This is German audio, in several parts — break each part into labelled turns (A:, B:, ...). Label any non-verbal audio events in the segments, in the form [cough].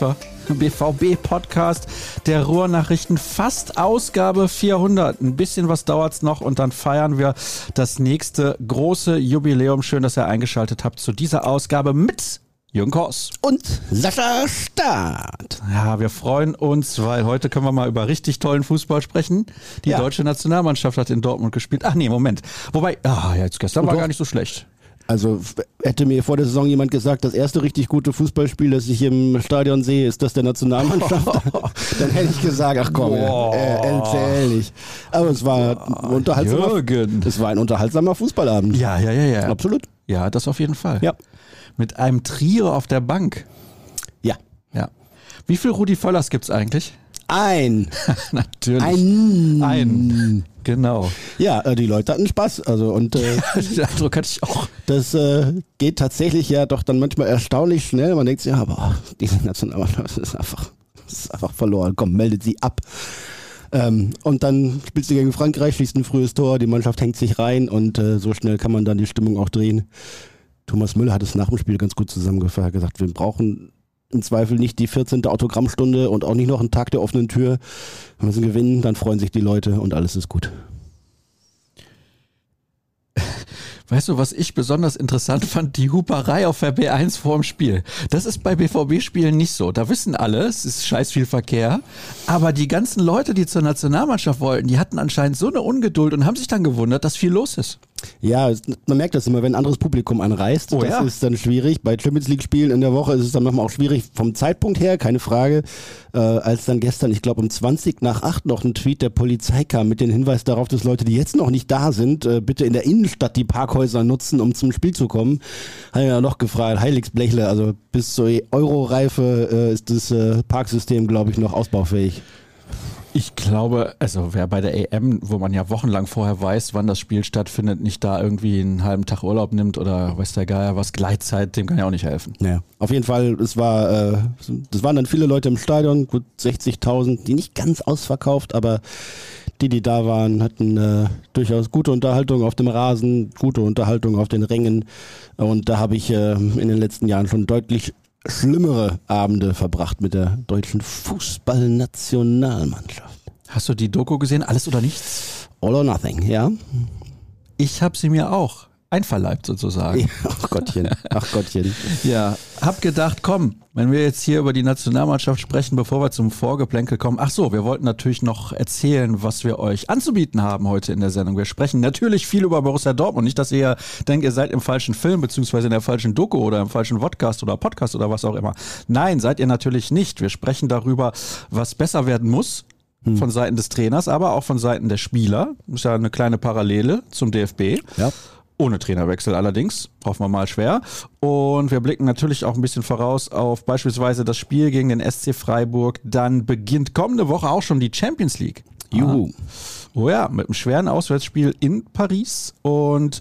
A: Wir. BVB-Podcast der Ruhrnachrichten, fast Ausgabe 400. Ein bisschen was dauert's noch und dann feiern wir das nächste große Jubiläum. Schön, dass ihr eingeschaltet habt zu dieser Ausgabe mit Jürgen Kors.
B: Und Sascha Staat.
A: Ja, wir freuen uns, weil heute können wir mal über richtig tollen Fußball sprechen. Die
B: Ja.
A: deutsche Nationalmannschaft hat in Dortmund gespielt. Ach nee, Moment. Wobei, ah, jetzt gestern war
B: Doch.
A: gar nicht so schlecht.
B: Also hätte mir vor der Saison jemand gesagt, das erste richtig gute Fußballspiel, das ich im Stadion sehe, ist das der Nationalmannschaft, [laughs] dann hätte ich gesagt, ach komm,
A: Boah.
B: äh, erzähl nicht. Aber es war ein unterhaltsamer,
A: Jürgen.
B: es war ein unterhaltsamer Fußballabend.
A: Ja, ja, ja, ja.
B: Absolut.
A: Ja, das auf jeden Fall.
B: Ja.
A: Mit einem Trio auf der Bank.
B: Ja.
A: Ja. Wie viel Rudi Völlers gibt's eigentlich?
B: Ein. [laughs]
A: Natürlich.
B: Ein.
A: Ein. Genau.
B: Ja, äh, die Leute hatten Spaß. Also und äh, [laughs]
A: Den Eindruck hatte ich auch.
B: das äh, geht tatsächlich ja doch dann manchmal erstaunlich schnell. Man denkt sich, ja, aber oh, diese Nationalmannschaft ist einfach, ist einfach verloren. Komm, meldet sie ab. Ähm, und dann spielst du gegen Frankreich, schießt ein frühes Tor, die Mannschaft hängt sich rein und äh, so schnell kann man dann die Stimmung auch drehen. Thomas Müller hat es nach dem Spiel ganz gut zusammengefasst, Er hat gesagt, wir brauchen im Zweifel nicht die 14. Autogrammstunde und auch nicht noch einen Tag der offenen Tür. Wir müssen gewinnen, dann freuen sich die Leute und alles ist gut.
A: Weißt du, was ich besonders interessant fand? Die Huperei auf der B1 vorm Spiel. Das ist bei BVB-Spielen nicht so. Da wissen alle, es ist scheiß viel Verkehr. Aber die ganzen Leute, die zur Nationalmannschaft wollten, die hatten anscheinend so eine Ungeduld und haben sich dann gewundert, dass viel los ist.
B: Ja, man merkt das immer, wenn ein anderes Publikum anreist.
A: Oh
B: das
A: ja.
B: ist dann schwierig. Bei Champions League Spielen in der Woche ist es dann manchmal auch schwierig vom Zeitpunkt her, keine Frage. Äh, als dann gestern, ich glaube um 20 nach 8 noch ein Tweet der Polizei kam mit dem Hinweis darauf, dass Leute, die jetzt noch nicht da sind, äh, bitte in der Innenstadt die Parkhäuser nutzen, um zum Spiel zu kommen. Habe ich ja noch gefragt, Heiligsblechle, also bis zur Euro-Reife äh, ist das äh, Parksystem, glaube ich, noch ausbaufähig.
A: Ich glaube, also wer bei der EM, wo man ja wochenlang vorher weiß, wann das Spiel stattfindet, nicht da irgendwie einen halben Tag Urlaub nimmt oder weiß der Geier was, Gleitzeit, dem kann ja auch nicht helfen.
B: Ja, auf jeden Fall, es war, äh, das waren dann viele Leute im Stadion, gut 60.000, die nicht ganz ausverkauft, aber die, die da waren, hatten äh, durchaus gute Unterhaltung auf dem Rasen, gute Unterhaltung auf den Rängen und da habe ich äh, in den letzten Jahren schon deutlich schlimmere Abende verbracht mit der deutschen Fußballnationalmannschaft.
A: Hast du die Doku gesehen? Alles oder nichts?
B: All or nothing, ja?
A: Ich habe sie mir auch einverleibt sozusagen.
B: ja [laughs] ach Gottchen, ach Gottchen. [laughs]
A: Ja, hab gedacht, komm, wenn wir jetzt hier über die Nationalmannschaft sprechen, bevor wir zum Vorgeplänkel kommen. Ach so, wir wollten natürlich noch erzählen, was wir euch anzubieten haben heute in der Sendung. Wir sprechen natürlich viel über Borussia Dortmund. Nicht, dass ihr denkt, ihr seid im falschen Film, beziehungsweise in der falschen Doku oder im falschen Podcast oder Podcast oder was auch immer. Nein, seid ihr natürlich nicht. Wir sprechen darüber, was besser werden muss. Von Seiten des Trainers, aber auch von Seiten der Spieler. Ist ja eine kleine Parallele zum DFB.
B: Ja.
A: Ohne Trainerwechsel allerdings, hoffen wir mal schwer. Und wir blicken natürlich auch ein bisschen voraus auf beispielsweise das Spiel gegen den SC Freiburg. Dann beginnt kommende Woche auch schon die Champions League.
B: Juhu.
A: Oh ja, mit einem schweren Auswärtsspiel in Paris. Und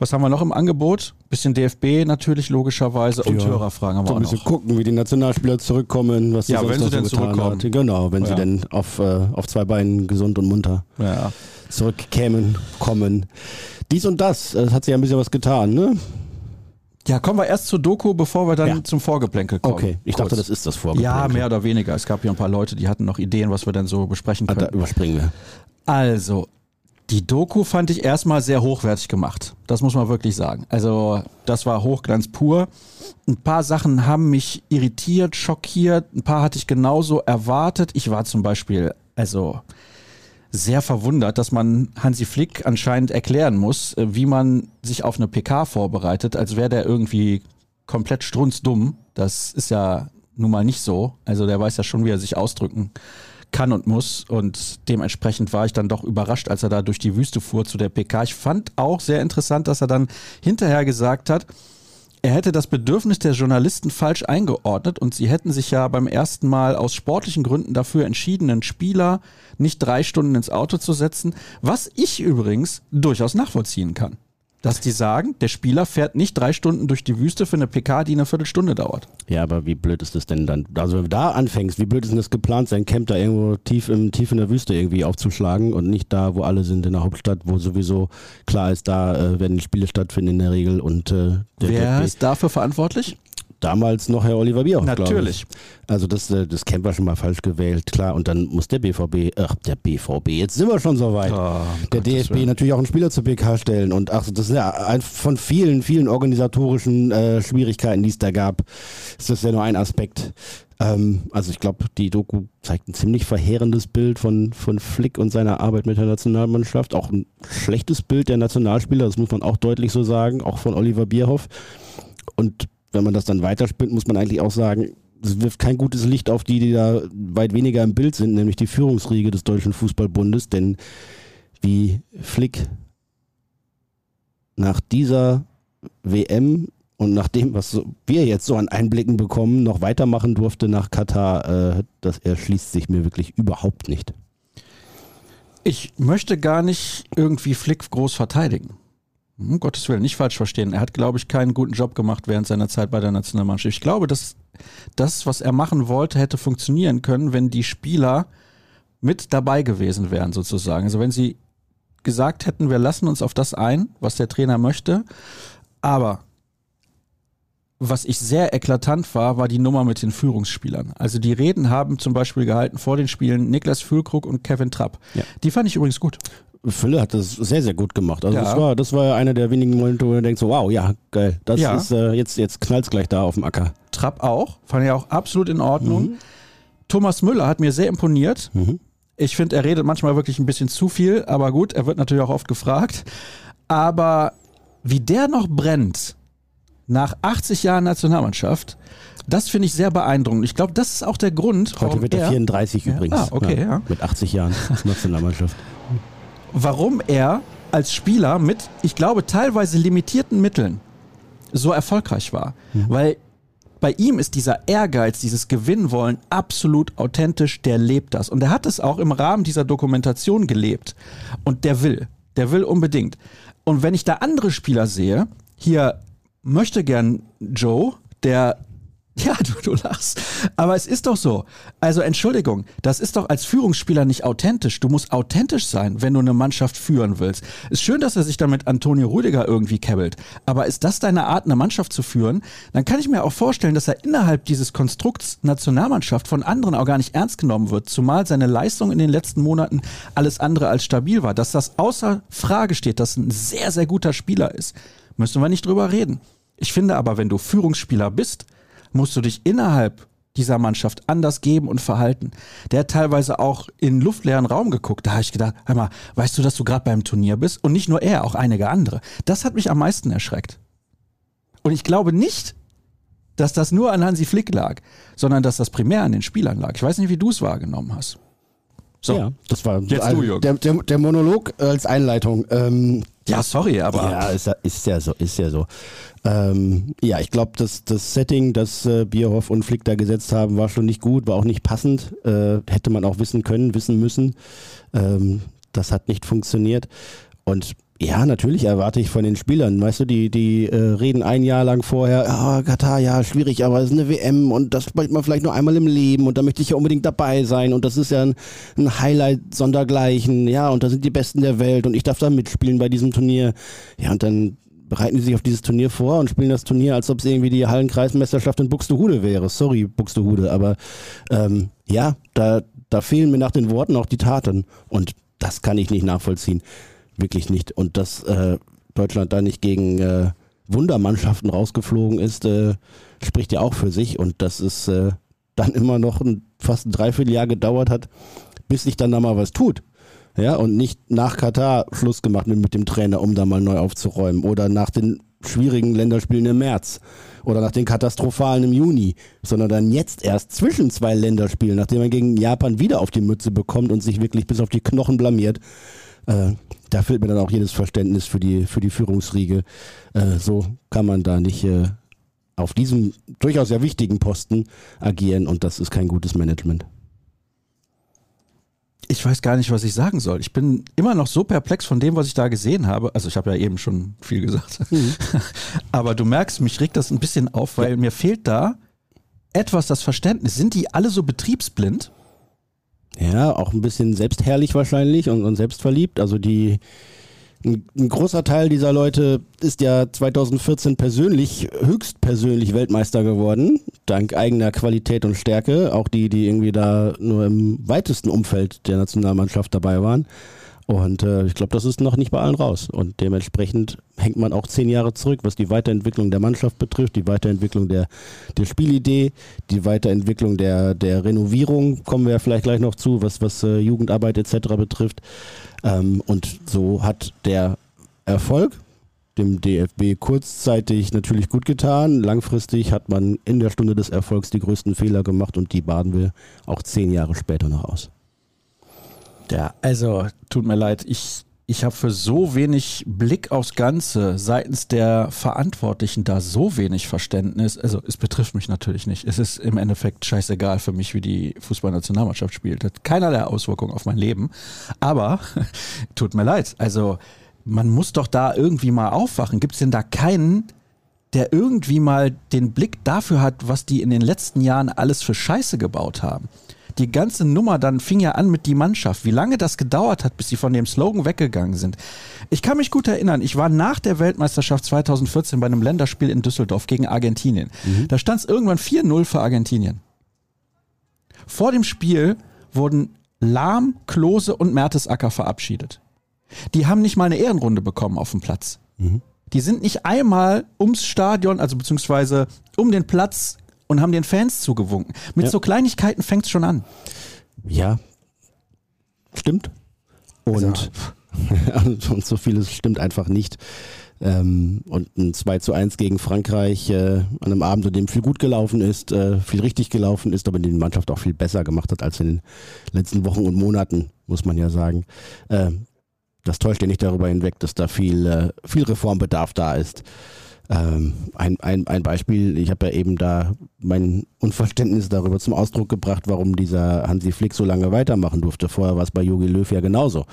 A: was haben wir noch im Angebot? Bisschen DFB natürlich logischerweise und
B: Ja.
A: Hörerfragen haben wir
B: So ein bisschen
A: noch.
B: gucken, wie die Nationalspieler zurückkommen, was sie
A: Ja,
B: sonst
A: wenn sie
B: so
A: denn
B: getan
A: zurückkommen.
B: hat. Genau, wenn
A: Ja.
B: sie denn auf, äh, auf zwei Beinen gesund und munter
A: Ja.
B: Zurückkämen, kommen. Dies und das, äh, es hat sich ja ein bisschen was getan, ne?
A: ja, kommen wir erst zur Doku, bevor wir dann
B: Ja.
A: zum Vorgeplänkel kommen.
B: Okay, ich dachte,
A: Kurz.
B: das ist das Vorgeplänkel.
A: Ja, mehr oder weniger. Es gab hier ein paar Leute, die hatten noch Ideen, was wir denn so besprechen
B: Ah,
A: können.
B: Da überspringen wir.
A: Also, die Doku fand ich erstmal sehr hochwertig gemacht. Das muss man wirklich sagen. Also, das war Hochglanz pur. Ein paar Sachen haben mich irritiert, schockiert. Ein paar hatte ich genauso erwartet. Ich war zum Beispiel, also, sehr verwundert, dass man Hansi Flick anscheinend erklären muss, äh, wie man sich auf eine PK vorbereitet, als wäre der irgendwie komplett strunzdumm. Das ist ja nun mal nicht so. Also der weiß ja schon, wie er sich ausdrücken kann und muss. Und dementsprechend war ich dann doch überrascht, als er da durch die Wüste fuhr zu der PK. Ich fand auch sehr interessant, dass er dann hinterher gesagt hat, er hätte das Bedürfnis der Journalisten falsch eingeordnet und sie hätten sich ja beim ersten Mal aus sportlichen Gründen dafür entschieden, einen Spieler nicht drei Stunden ins Auto zu setzen, was ich übrigens durchaus nachvollziehen kann. Dass die sagen, der Spieler fährt nicht drei Stunden durch die Wüste für eine PK, die eine Viertelstunde dauert.
B: Ja, aber wie blöd ist das denn dann? Also wenn du da anfängst, wie blöd ist denn das geplant, sein Camp da irgendwo tief, im, tief in der Wüste irgendwie aufzuschlagen und nicht da, wo alle sind in der Hauptstadt, wo sowieso klar ist, da äh, werden die Spiele stattfinden in der Regel und äh, der,
A: Wer ist dafür verantwortlich?
B: Damals noch Herr Oliver Bierhoff.
A: Natürlich.
B: Also das, äh, das Camp war schon mal falsch gewählt, klar. Und dann muss der BVB, ach der BVB, jetzt sind wir schon so weit.
A: Oh,
B: der
A: Gottes
B: DFB
A: Willen.
B: natürlich auch einen Spieler zur PK stellen. Und ach, das ist ja ein, von vielen, vielen organisatorischen äh, Schwierigkeiten, die es da gab, ist das ja nur ein Aspekt. Ähm, also ich glaube, die Doku zeigt ein ziemlich verheerendes Bild von, von Flick und seiner Arbeit mit der Nationalmannschaft. Auch ein schlechtes Bild der Nationalspieler, das muss man auch deutlich so sagen, auch von Oliver Bierhoff. Und wenn man das dann weiterspinnt, muss man eigentlich auch sagen, es wirft kein gutes Licht auf die, die da weit weniger im Bild sind, nämlich die Führungsriege des Deutschen Fußballbundes. Denn wie Flick nach dieser WM und nach dem, was wir jetzt so an Einblicken bekommen, noch weitermachen durfte nach Katar, äh, das erschließt sich mir wirklich überhaupt nicht.
A: Ich möchte gar nicht irgendwie Flick groß verteidigen. Um Gottes Willen, nicht falsch verstehen. Er hat, glaube ich, keinen guten Job gemacht während seiner Zeit bei der Nationalmannschaft. Ich glaube, dass das, was er machen wollte, hätte funktionieren können, wenn die Spieler mit dabei gewesen wären, sozusagen. Also wenn sie gesagt hätten, wir lassen uns auf das ein, was der Trainer möchte. Aber was ich sehr eklatant war, war die Nummer mit den Führungsspielern. Also die Reden haben zum Beispiel gehalten vor den Spielen Niklas Füllkrug und Kevin Trapp.
B: Ja.
A: Die fand ich übrigens gut.
B: Fülle hat das sehr, sehr gut gemacht. Also
A: Ja.
B: das war, das war einer der wenigen Momente, wo du denkst, so, wow, ja, geil. Das
A: Ja.
B: ist äh, jetzt, jetzt knallt's gleich da auf dem Acker.
A: Trapp auch, fand ich auch absolut in Ordnung. Thomas Müller hat mir sehr imponiert.
B: Mhm.
A: Ich finde, er redet manchmal wirklich ein bisschen zu viel, aber gut, er wird natürlich auch oft gefragt. Aber wie der noch brennt nach 80 Jahren Nationalmannschaft, das finde ich sehr beeindruckend. Ich glaube, das ist auch der Grund,
B: Heute wird er
A: er,
B: 34
A: Ja.
B: übrigens.
A: Ah, okay, ja.
B: Mit 80 Jahren [laughs] Nationalmannschaft.
A: Warum er als Spieler mit, ich glaube, teilweise limitierten Mitteln so erfolgreich war. Weil bei ihm ist dieser Ehrgeiz, dieses Gewinnwollen absolut authentisch, der lebt das. Und er hat es auch im Rahmen dieser Dokumentation gelebt. Und der will. Der will unbedingt. Und wenn ich da andere Spieler sehe, hier möchte gern Joe, der [laughs] ja, du, du lachst. Aber es ist doch so. Also Entschuldigung, das ist doch als Führungsspieler nicht authentisch. Du musst authentisch sein, wenn du eine Mannschaft führen willst. Ist schön, dass er sich damit Antonio Rüdiger irgendwie kebbelt. Aber ist das deine Art, eine Mannschaft zu führen? Dann kann ich mir auch vorstellen, dass er innerhalb dieses Konstrukts Nationalmannschaft von anderen auch gar nicht ernst genommen wird. Zumal seine Leistung in den letzten Monaten alles andere als stabil war. Dass das außer Frage steht, dass ein sehr, sehr guter Spieler ist, müssen wir nicht drüber reden. Ich finde aber, wenn du Führungsspieler bist, musst du dich innerhalb dieser Mannschaft anders geben und verhalten. Der hat teilweise auch in luftleeren Raum geguckt. Da habe ich gedacht, hör mal, weißt du, dass du gerade beim Turnier bist? Und nicht nur er, auch einige andere. Das hat mich am meisten erschreckt. Und ich glaube nicht, dass das nur an Hansi Flick lag, sondern dass das primär an den Spielern lag. Ich weiß nicht, wie du es wahrgenommen hast. So.
B: Ja, das war
A: Jetzt
B: also
A: du, Jürgen.
B: der, der, der Monolog als Einleitung. Ähm,
A: Ja, sorry, aber
B: ja, ist, ja- ist ja so, ist ja so. Ähm, ja, ich glaube, das, das Setting, das äh, Bierhoff und Flick da gesetzt haben, war schon nicht gut, war auch nicht passend. Äh, hätte man auch wissen können, wissen müssen. Ähm, das hat nicht funktioniert. Und ja, natürlich erwarte ich von den Spielern, weißt du, die, die äh, reden ein Jahr lang vorher, ah, Katar, ja, schwierig, aber es ist eine WM und das spielt man vielleicht nur einmal im Leben und da möchte ich ja unbedingt dabei sein und das ist ja ein, ein Highlight sondergleichen, ja, und da sind die Besten der Welt und ich darf da mitspielen bei diesem Turnier. Ja, und dann bereiten die sich auf dieses Turnier vor und spielen das Turnier, als ob es irgendwie die Hallenkreismeisterschaft in Buxtehude wäre. Sorry, Buxtehude, aber ähm, ja, da, da fehlen mir nach den Worten auch die Taten und das kann ich nicht nachvollziehen. Wirklich nicht. Und dass äh, Deutschland da nicht gegen äh, Wundermannschaften rausgeflogen ist, äh, spricht ja auch für sich. Und dass es äh, dann immer noch ein, fast ein Dreivierteljahr gedauert hat, bis sich dann da mal was tut. Ja, und nicht nach Katar Schluss gemacht mit, mit dem Trainer, um da mal neu aufzuräumen. Oder nach den schwierigen Länderspielen im März. Oder nach den katastrophalen im Juni. Sondern dann jetzt erst zwischen zwei Länderspielen, nachdem man gegen Japan wieder auf die Mütze bekommt und sich wirklich bis auf die Knochen blamiert. Äh, da fehlt mir dann auch jedes Verständnis für die, für die Führungsriege. Äh, so kann man da nicht äh, auf diesem durchaus sehr wichtigen Posten agieren und das ist kein gutes Management.
A: ich weiß gar nicht, was ich sagen soll. Ich bin immer noch so perplex von dem, was ich da gesehen habe. Also ich habe ja eben schon viel gesagt. [laughs] Aber du merkst, mich regt das ein bisschen auf, weil mir fehlt da etwas das Verständnis. Sind die alle so betriebsblind?
B: Ja, auch ein bisschen selbstherrlich wahrscheinlich und, und selbstverliebt. Also die, ein, ein großer Teil dieser Leute ist ja 2014 persönlich, höchstpersönlich Weltmeister geworden, dank eigener Qualität und Stärke. Auch die, die irgendwie da nur im weitesten Umfeld der Nationalmannschaft dabei waren. Und äh, ich glaube, das ist noch nicht bei allen raus. Und dementsprechend hängt man auch zehn Jahre zurück, was die Weiterentwicklung der Mannschaft betrifft, die Weiterentwicklung der, der Spielidee, die Weiterentwicklung der, der Renovierung, kommen wir ja vielleicht gleich noch zu, was, was äh, Jugendarbeit etc. betrifft. Ähm, und so hat der Erfolg dem DFB kurzzeitig natürlich gut getan. Langfristig hat man in der Stunde des Erfolgs die größten Fehler gemacht und die baden wir auch zehn Jahre später noch aus.
A: Ja, also tut mir leid, ich, ich habe für so wenig Blick aufs Ganze seitens der Verantwortlichen da so wenig Verständnis. Also es betrifft mich natürlich nicht. Es ist im Endeffekt scheißegal für mich, wie die Fußballnationalmannschaft spielt. Hat keinerlei Auswirkungen auf mein Leben. Aber [laughs] tut mir leid. Also man muss doch da irgendwie mal aufwachen. Gibt es denn da keinen, der irgendwie mal den Blick dafür hat, was die in den letzten Jahren alles für Scheiße gebaut haben? Die ganze Nummer dann fing ja an mit die Mannschaft. Wie lange das gedauert hat, bis sie von dem Slogan weggegangen sind. Ich kann mich gut erinnern, ich war nach der Weltmeisterschaft 2014 bei einem Länderspiel in Düsseldorf gegen Argentinien. Mhm. Da stand es irgendwann 4-0 für Argentinien. Vor dem Spiel wurden Lahm, Klose und Mertesacker verabschiedet. Die haben nicht mal eine Ehrenrunde bekommen auf dem Platz. Mhm. Die sind nicht einmal ums Stadion, also beziehungsweise um den Platz und haben den Fans zugewunken. Mit ja. so Kleinigkeiten fängt es schon an.
B: Ja, stimmt. Und, also. [laughs] und so vieles stimmt einfach nicht. Ähm, und ein 2 zu 1 gegen Frankreich äh, an einem Abend, an dem viel gut gelaufen ist, äh, viel richtig gelaufen ist, aber die Mannschaft auch viel besser gemacht hat als in den letzten Wochen und Monaten, muss man ja sagen. Äh, das täuscht ja nicht darüber hinweg, dass da viel, äh, viel Reformbedarf da ist. Ähm, ein, ein, ein Beispiel, ich habe ja eben da mein Unverständnis darüber zum Ausdruck gebracht, warum dieser Hansi Flick so lange weitermachen durfte. Vorher war es bei Jogi Löw ja genauso,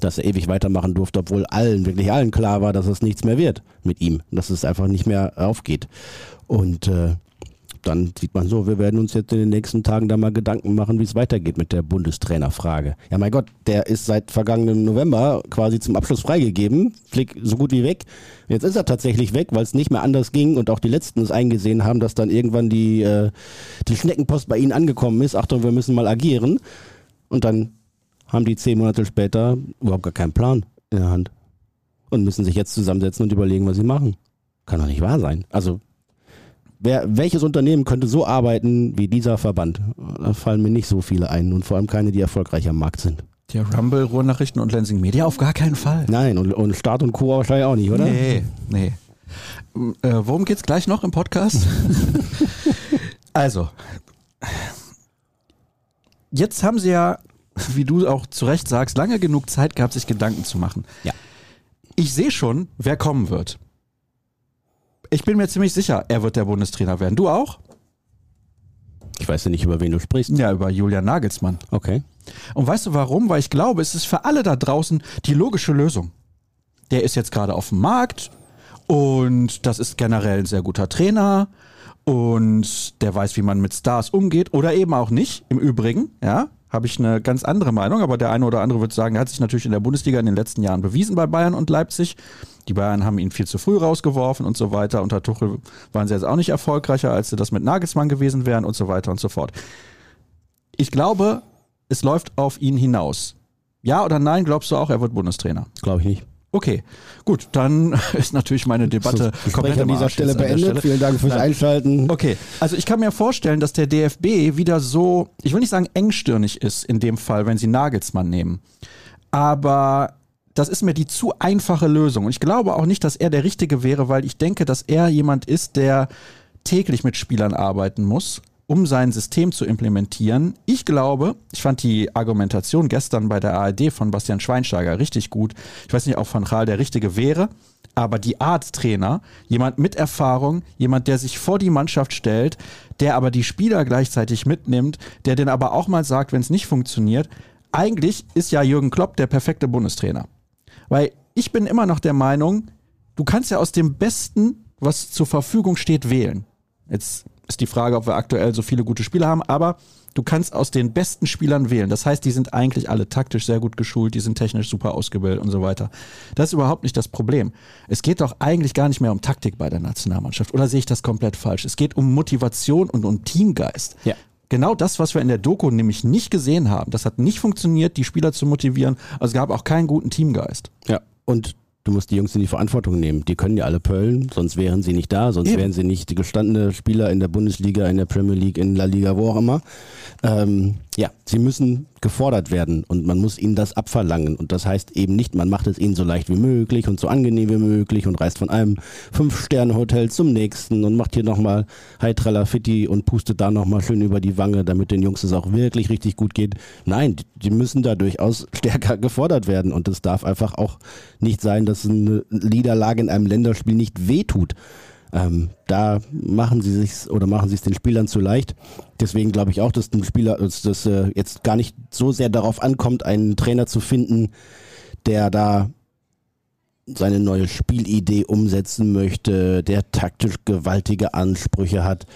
B: dass er ewig weitermachen durfte, obwohl allen, wirklich allen klar war, dass es nichts mehr wird mit ihm, dass es einfach nicht mehr aufgeht. Und äh, dann sieht man so, wir werden uns jetzt in den nächsten Tagen da mal Gedanken machen, wie es weitergeht mit der Bundestrainerfrage. Ja, mein Gott, der ist seit vergangenem November quasi zum Abschluss freigegeben, Flick so gut wie weg. Jetzt ist er tatsächlich weg, weil es nicht mehr anders ging und auch die Letzten es eingesehen haben, dass dann irgendwann die, äh, die Schneckenpost bei ihnen angekommen ist. Achtung, wir müssen mal agieren. Und dann haben die zehn Monate später überhaupt gar keinen Plan in der Hand und müssen sich jetzt zusammensetzen und überlegen, was sie machen. Kann doch nicht wahr sein. Also Wer, welches Unternehmen könnte so arbeiten wie dieser Verband? Da fallen mir nicht so viele ein und vor allem keine, die erfolgreich am Markt sind.
A: Der Rumble, Ruhrnachrichten und Lensing Media auf gar keinen Fall.
B: Nein, und, und Start und Co. wahrscheinlich auch nicht, oder?
A: Nee, nee. Äh, worum geht's gleich noch im Podcast? [laughs] also, jetzt haben sie ja, wie du auch zu Recht sagst, lange genug Zeit gehabt, sich Gedanken zu machen.
B: Ja.
A: Ich sehe schon, wer kommen wird. Ich bin mir ziemlich sicher, er wird der Bundestrainer werden. Du auch?
B: Ich weiß ja nicht, über wen du sprichst.
A: Ja, über Julian Nagelsmann.
B: Okay.
A: Und weißt du warum? Weil ich glaube, es ist für alle da draußen die logische Lösung. Der ist jetzt gerade auf dem Markt und das ist generell ein sehr guter Trainer und der weiß, wie man mit Stars umgeht oder eben auch nicht. Im Übrigen, ja, habe ich eine ganz andere Meinung, aber der eine oder andere wird sagen, er hat sich natürlich in der Bundesliga in den letzten Jahren bewiesen bei Bayern und Leipzig. Die Bayern haben ihn viel zu früh rausgeworfen und so weiter. Unter Tuchel waren sie jetzt auch nicht erfolgreicher, als sie das mit Nagelsmann gewesen wären und so weiter und so fort. Ich glaube, es läuft auf ihn hinaus. Ja oder nein, glaubst du auch, er wird Bundestrainer?
B: Glaube ich nicht.
A: Okay, gut, dann [laughs] ist natürlich meine Debatte
B: so, komplett an dieser Stelle beendet. Stelle. Vielen Dank fürs Nein. Einschalten.
A: Okay, also ich kann mir vorstellen, dass der DFB wieder so, ich will nicht sagen engstirnig ist in dem Fall, wenn sie Nagelsmann nehmen. Aber das ist mir die zu einfache Lösung. Und ich glaube auch nicht, dass er der Richtige wäre, weil ich denke, dass er jemand ist, der täglich mit Spielern arbeiten muss um sein System zu implementieren. Ich glaube, ich fand die Argumentation gestern bei der ARD von Bastian Schweinsteiger richtig gut. Ich weiß nicht, ob Van Raal der Richtige wäre, aber die Art Trainer, jemand mit Erfahrung, jemand, der sich vor die Mannschaft stellt, der aber die Spieler gleichzeitig mitnimmt, der den aber auch mal sagt, wenn es nicht funktioniert. Eigentlich ist ja Jürgen Klopp der perfekte Bundestrainer. Weil ich bin immer noch der Meinung, du kannst ja aus dem Besten, was zur Verfügung steht, wählen. Jetzt Ist die Frage, ob wir aktuell so viele gute Spieler haben, aber du kannst aus den besten Spielern wählen. Das heißt, die sind eigentlich alle taktisch sehr gut geschult, die sind technisch super ausgebildet und so weiter. Das ist überhaupt nicht das Problem. Es geht doch eigentlich gar nicht mehr um Taktik bei der Nationalmannschaft. Oder sehe ich das komplett falsch? Es geht um Motivation und um Teamgeist.
B: Ja.
A: Genau das, was wir in der Doku nämlich nicht gesehen haben. Das hat nicht funktioniert, die Spieler zu motivieren. Also es gab auch keinen guten Teamgeist.
B: Ja. Und du musst die Jungs in die Verantwortung nehmen. Die können ja alle pöllen, sonst wären sie nicht da, sonst
A: Eben.
B: wären sie nicht gestandene Spieler in der Bundesliga, in der Premier League, in La Liga, wo auch immer. Ähm, ja, sie müssen gefordert werden und man muss ihnen das abverlangen. Und das heißt eben nicht, man macht es ihnen so leicht wie möglich und so angenehm wie möglich und reist von einem Fünf-Sterne-Hotel zum nächsten und macht hier nochmal Hi Tralafitti und pustet da nochmal schön über die Wange, damit den Jungs es auch wirklich richtig gut geht. Nein, die, müssen da durchaus [laughs] stärker gefordert werden und es darf einfach auch nicht sein, dass eine Niederlage in einem Länderspiel nicht wehtut. Ähm, da machen sie sich oder machen sie es den Spielern zu leicht. Deswegen glaube ich auch, dass dem Spieler, dass das äh, jetzt gar nicht so sehr darauf ankommt, einen Trainer zu finden, der da seine neue Spielidee umsetzen möchte, der taktisch gewaltige Ansprüche hat.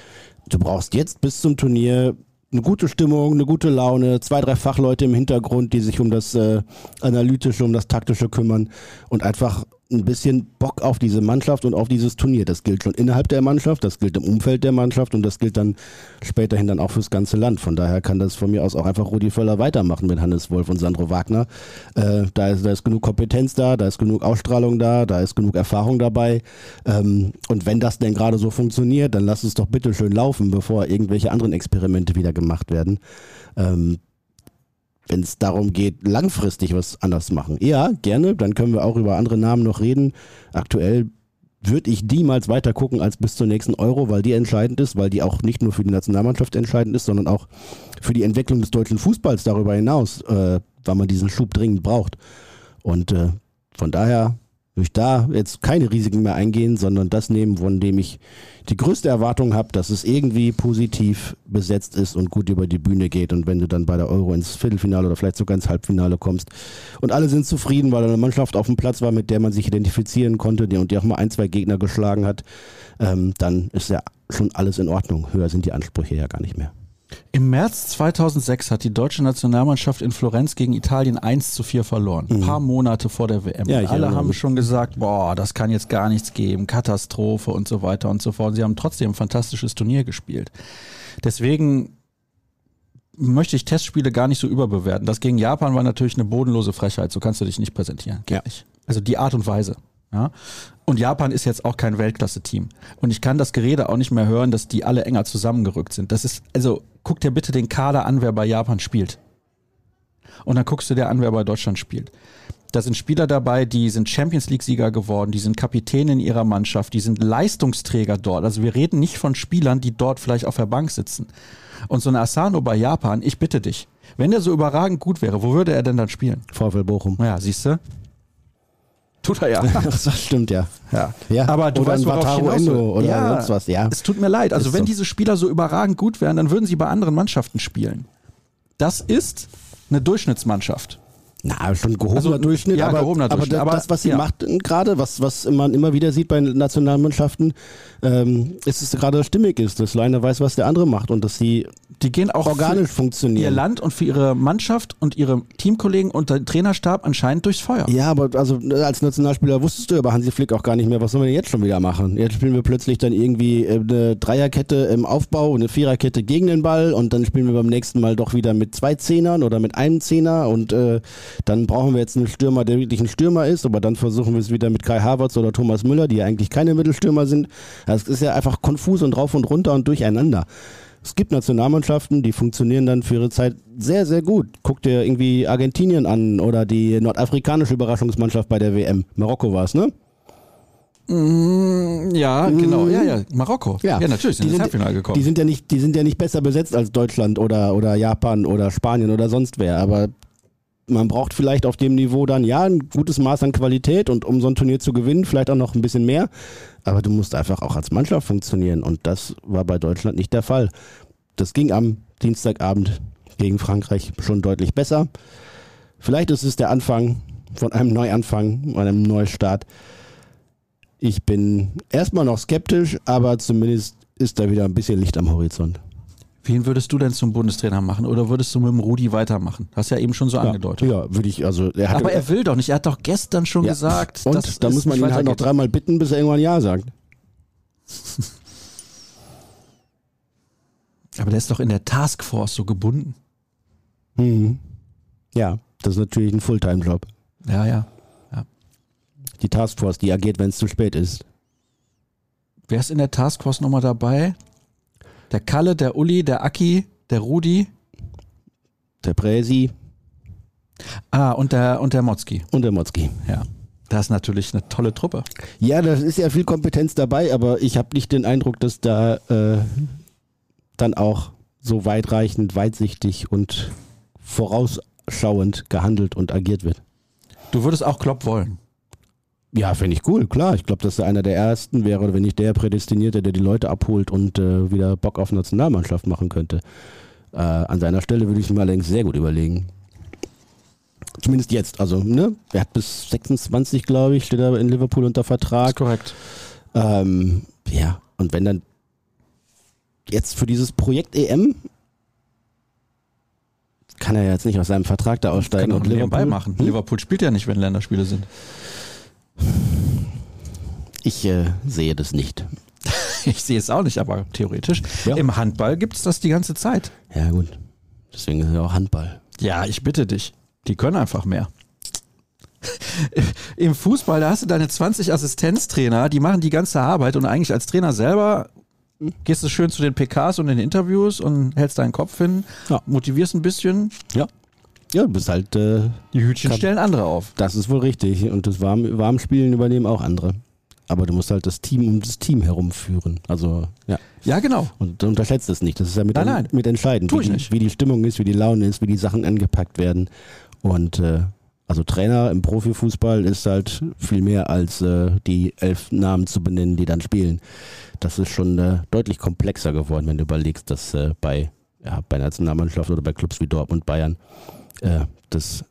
B: Du brauchst jetzt bis zum Turnier eine gute Stimmung, eine gute Laune, zwei, drei Fachleute im Hintergrund, die sich um das äh, Analytische, um das Taktische kümmern und einfach ein bisschen Bock auf diese Mannschaft und auf dieses Turnier. Das gilt schon innerhalb der Mannschaft, das gilt im Umfeld der Mannschaft und das gilt dann späterhin dann auch fürs ganze Land. Von daher kann das von mir aus auch einfach Rudi Völler weitermachen mit Hannes Wolf und Sandro Wagner. Äh, da, ist, da ist genug Kompetenz da, da ist genug Ausstrahlung da, da ist genug Erfahrung dabei. Ähm, und wenn das denn gerade so funktioniert, dann lass es doch bitte schön laufen, bevor irgendwelche anderen Experimente wieder gemacht werden. Ähm, wenn es darum geht, langfristig was anders machen. Ja, gerne, dann können wir auch über andere Namen noch reden. Aktuell würde ich niemals weiter gucken als bis zur nächsten Euro, weil die entscheidend ist, weil die auch nicht nur für die Nationalmannschaft entscheidend ist, sondern auch für die Entwicklung des deutschen Fußballs darüber hinaus, äh, weil man diesen Schub dringend braucht. Und äh, von daher ich da jetzt keine Risiken mehr eingehen, sondern das nehmen, von dem ich die größte Erwartung habe, dass es irgendwie positiv besetzt ist und gut über die Bühne geht. Und wenn du dann bei der Euro ins Viertelfinale oder vielleicht sogar ins Halbfinale kommst und alle sind zufrieden, weil eine Mannschaft auf dem Platz war, mit der man sich identifizieren konnte und die auch mal ein, zwei Gegner geschlagen hat, ähm, dann ist ja schon alles in Ordnung. Höher sind die Ansprüche ja gar nicht mehr.
A: Im März 2006 hat die deutsche Nationalmannschaft in Florenz gegen Italien 1 zu 4 verloren. Ein paar Monate vor der WM.
B: Ja,
A: Alle haben schon gesagt, boah, das kann jetzt gar nichts geben, Katastrophe und so weiter und so fort. Sie haben trotzdem ein fantastisches Turnier gespielt. Deswegen möchte ich Testspiele gar nicht so überbewerten. Das gegen Japan war natürlich eine bodenlose Frechheit. So kannst du dich nicht präsentieren. Geht
B: Ja.
A: nicht. Also die Art und Weise. Ja? Und Japan ist jetzt auch kein Weltklasse-Team. Und ich kann das Gerede auch nicht mehr hören, dass die alle enger zusammengerückt sind. Das ist, also guck dir bitte den Kader an, wer bei Japan spielt. Und dann guckst du dir an, wer bei Deutschland spielt. Da sind Spieler dabei, die sind Champions League-Sieger geworden, die sind Kapitäne in ihrer Mannschaft, die sind Leistungsträger dort. Also wir reden nicht von Spielern, die dort vielleicht auf der Bank sitzen. Und so ein Asano bei Japan, ich bitte dich, wenn der so überragend gut wäre, wo würde er denn dann spielen?
B: VfL Bochum.
A: Naja, siehst du? Tut er ja. [laughs]
B: Das stimmt ja.
A: Ja.
B: Ja,
A: aber du
B: oder
A: weißt,
B: ein Wataru. Endo oder
A: ja,
B: sonst was, ja.
A: Es tut mir leid. Also
B: Ist
A: wenn
B: so.
A: diese Spieler so überragend gut wären, dann würden sie bei anderen Mannschaften spielen. Das ist eine Durchschnittsmannschaft.
B: Na, schon gehobener
A: Also,
B: Durchschnitt,
A: ja,
B: aber,
A: gehobener
B: aber,
A: Durchschnitt, aber-
B: das, was sie
A: ja.
B: macht äh, gerade, was, was man immer wieder sieht bei Nationalmannschaften, ähm, ist es gerade stimmig ist, dass einer weiß, was der andere macht und dass sie
A: Die gehen auch
B: organisch
A: für
B: funktionieren.
A: ihr Land und für ihre Mannschaft und ihre Teamkollegen und den Trainerstab anscheinend durchs Feuer.
B: Ja, aber also äh, als Nationalspieler wusstest du über Hansi Flick auch gar nicht mehr, was sollen wir denn jetzt schon wieder machen? Jetzt spielen wir plötzlich dann irgendwie äh, eine Dreierkette im Aufbau, eine Viererkette gegen den Ball und dann spielen wir beim nächsten Mal doch wieder mit zwei Zehnern oder mit einem Zehner und äh, dann brauchen wir jetzt einen Stürmer, der wirklich ein Stürmer ist, aber dann versuchen wir es wieder mit Kai Havertz oder Thomas Müller, die ja eigentlich keine Mittelstürmer sind. Das ist ja einfach konfus und rauf und runter und durcheinander. Es gibt Nationalmannschaften, die funktionieren dann für ihre Zeit sehr, sehr gut. Guck dir irgendwie Argentinien an oder die nordafrikanische Überraschungsmannschaft bei der WM. Marokko war es, ne?
A: Ja, genau. Ja, ja. Marokko. Ja, natürlich. Sind
B: die
A: ins
B: sind,
A: Halbfinale gekommen.
B: die sind ja nicht, die sind ja nicht besser besetzt als Deutschland oder, oder Japan oder Spanien oder sonst wer. Aber man braucht vielleicht auf dem Niveau dann ja ein gutes Maß an Qualität und um so ein Turnier zu gewinnen, vielleicht auch noch ein bisschen mehr. Aber du musst einfach auch als Mannschaft funktionieren und das war bei Deutschland nicht der Fall. Das ging am Dienstagabend gegen Frankreich schon deutlich besser. Vielleicht ist es der Anfang von einem Neuanfang, einem Neustart. Ich bin erstmal noch skeptisch, aber zumindest ist da wieder ein bisschen Licht am Horizont.
A: Wen würdest du denn zum Bundestrainer machen oder würdest du mit dem Rudi weitermachen? Hast ja eben schon so angedeutet.
B: Ja, würde ich, also er hat
A: Aber er will doch nicht. Er hat doch gestern schon
B: Ja.
A: gesagt,
B: und da muss man ihn halt noch dreimal bitten, bis er irgendwann Ja sagt. [laughs]
A: Aber der ist doch in der Taskforce so gebunden.
B: Mhm. Ja, das ist natürlich ein Fulltime-Job.
A: Ja, ja.
B: Die Taskforce, die agiert, wenn es zu spät ist.
A: Wer ist in der Taskforce nochmal dabei? Der Kalle, der Uli, der Aki, der Rudi.
B: Der Präsi
A: Ah, und der, und der Motzki.
B: und der Motzki.
A: Ja. Das ist natürlich eine tolle Truppe.
B: Ja, da ist ja viel Kompetenz dabei, aber ich habe nicht den Eindruck, dass da äh, dann auch so weitreichend, weitsichtig und vorausschauend gehandelt und agiert wird.
A: Du würdest auch Klopp wollen.
B: Ja, finde ich cool, klar. Ich glaube, dass er einer der ersten wäre, oder wenn nicht der Prädestinierte, der die Leute abholt und äh, wieder Bock auf Nationalmannschaft machen könnte. Äh, an seiner Stelle würde ich mir allerdings sehr gut überlegen. Zumindest jetzt. Also, ne? Er hat bis 26, glaube ich, steht er in Liverpool unter Vertrag.
A: korrekt.
B: Ähm, ja, und wenn dann jetzt für dieses Projekt EM kann er jetzt nicht aus seinem Vertrag da
A: Kann
B: aussteigen
A: auch
B: und Liverpool
A: machen.
B: Hm?
A: Liverpool spielt ja nicht, wenn Länderspiele sind.
B: Ich äh, sehe das nicht. [laughs]
A: Ich sehe es auch nicht, aber theoretisch.
B: Ja.
A: Im Handball gibt es das die ganze Zeit.
B: Ja, gut. Deswegen ist ja auch Handball.
A: Ja, ich bitte dich. Die können einfach mehr. [laughs] Im Fußball, da hast du deine 20 Assistenztrainer, die machen die ganze Arbeit und eigentlich als Trainer selber gehst du schön zu den PKs und den Interviews und hältst deinen Kopf hin,
B: Ja.
A: motivierst ein bisschen,
B: Ja. Ja, du bist halt, äh,
A: die Hütchen
B: Kann-
A: stellen andere auf.
B: das ist wohl richtig. Und das Warm Warmspielen übernehmen auch andere. Aber du musst halt das Team um das Team herumführen. Also, ja.
A: Ja, genau.
B: Und du unterschätzt es nicht. Das ist ja mit,
A: Nein, nein.
B: mit entscheidend, wie
A: ich
B: die,
A: nicht.
B: wie die Stimmung ist, wie die Laune ist, wie die Sachen angepackt werden. Und äh, also Trainer im Profifußball ist halt viel mehr als äh, die elf Namen zu benennen, die dann spielen. Das ist schon äh, deutlich komplexer geworden, wenn du überlegst, dass äh, bei, ja, bei Nationalmannschaft oder bei Clubs wie Dortmund, Bayern, äh, das,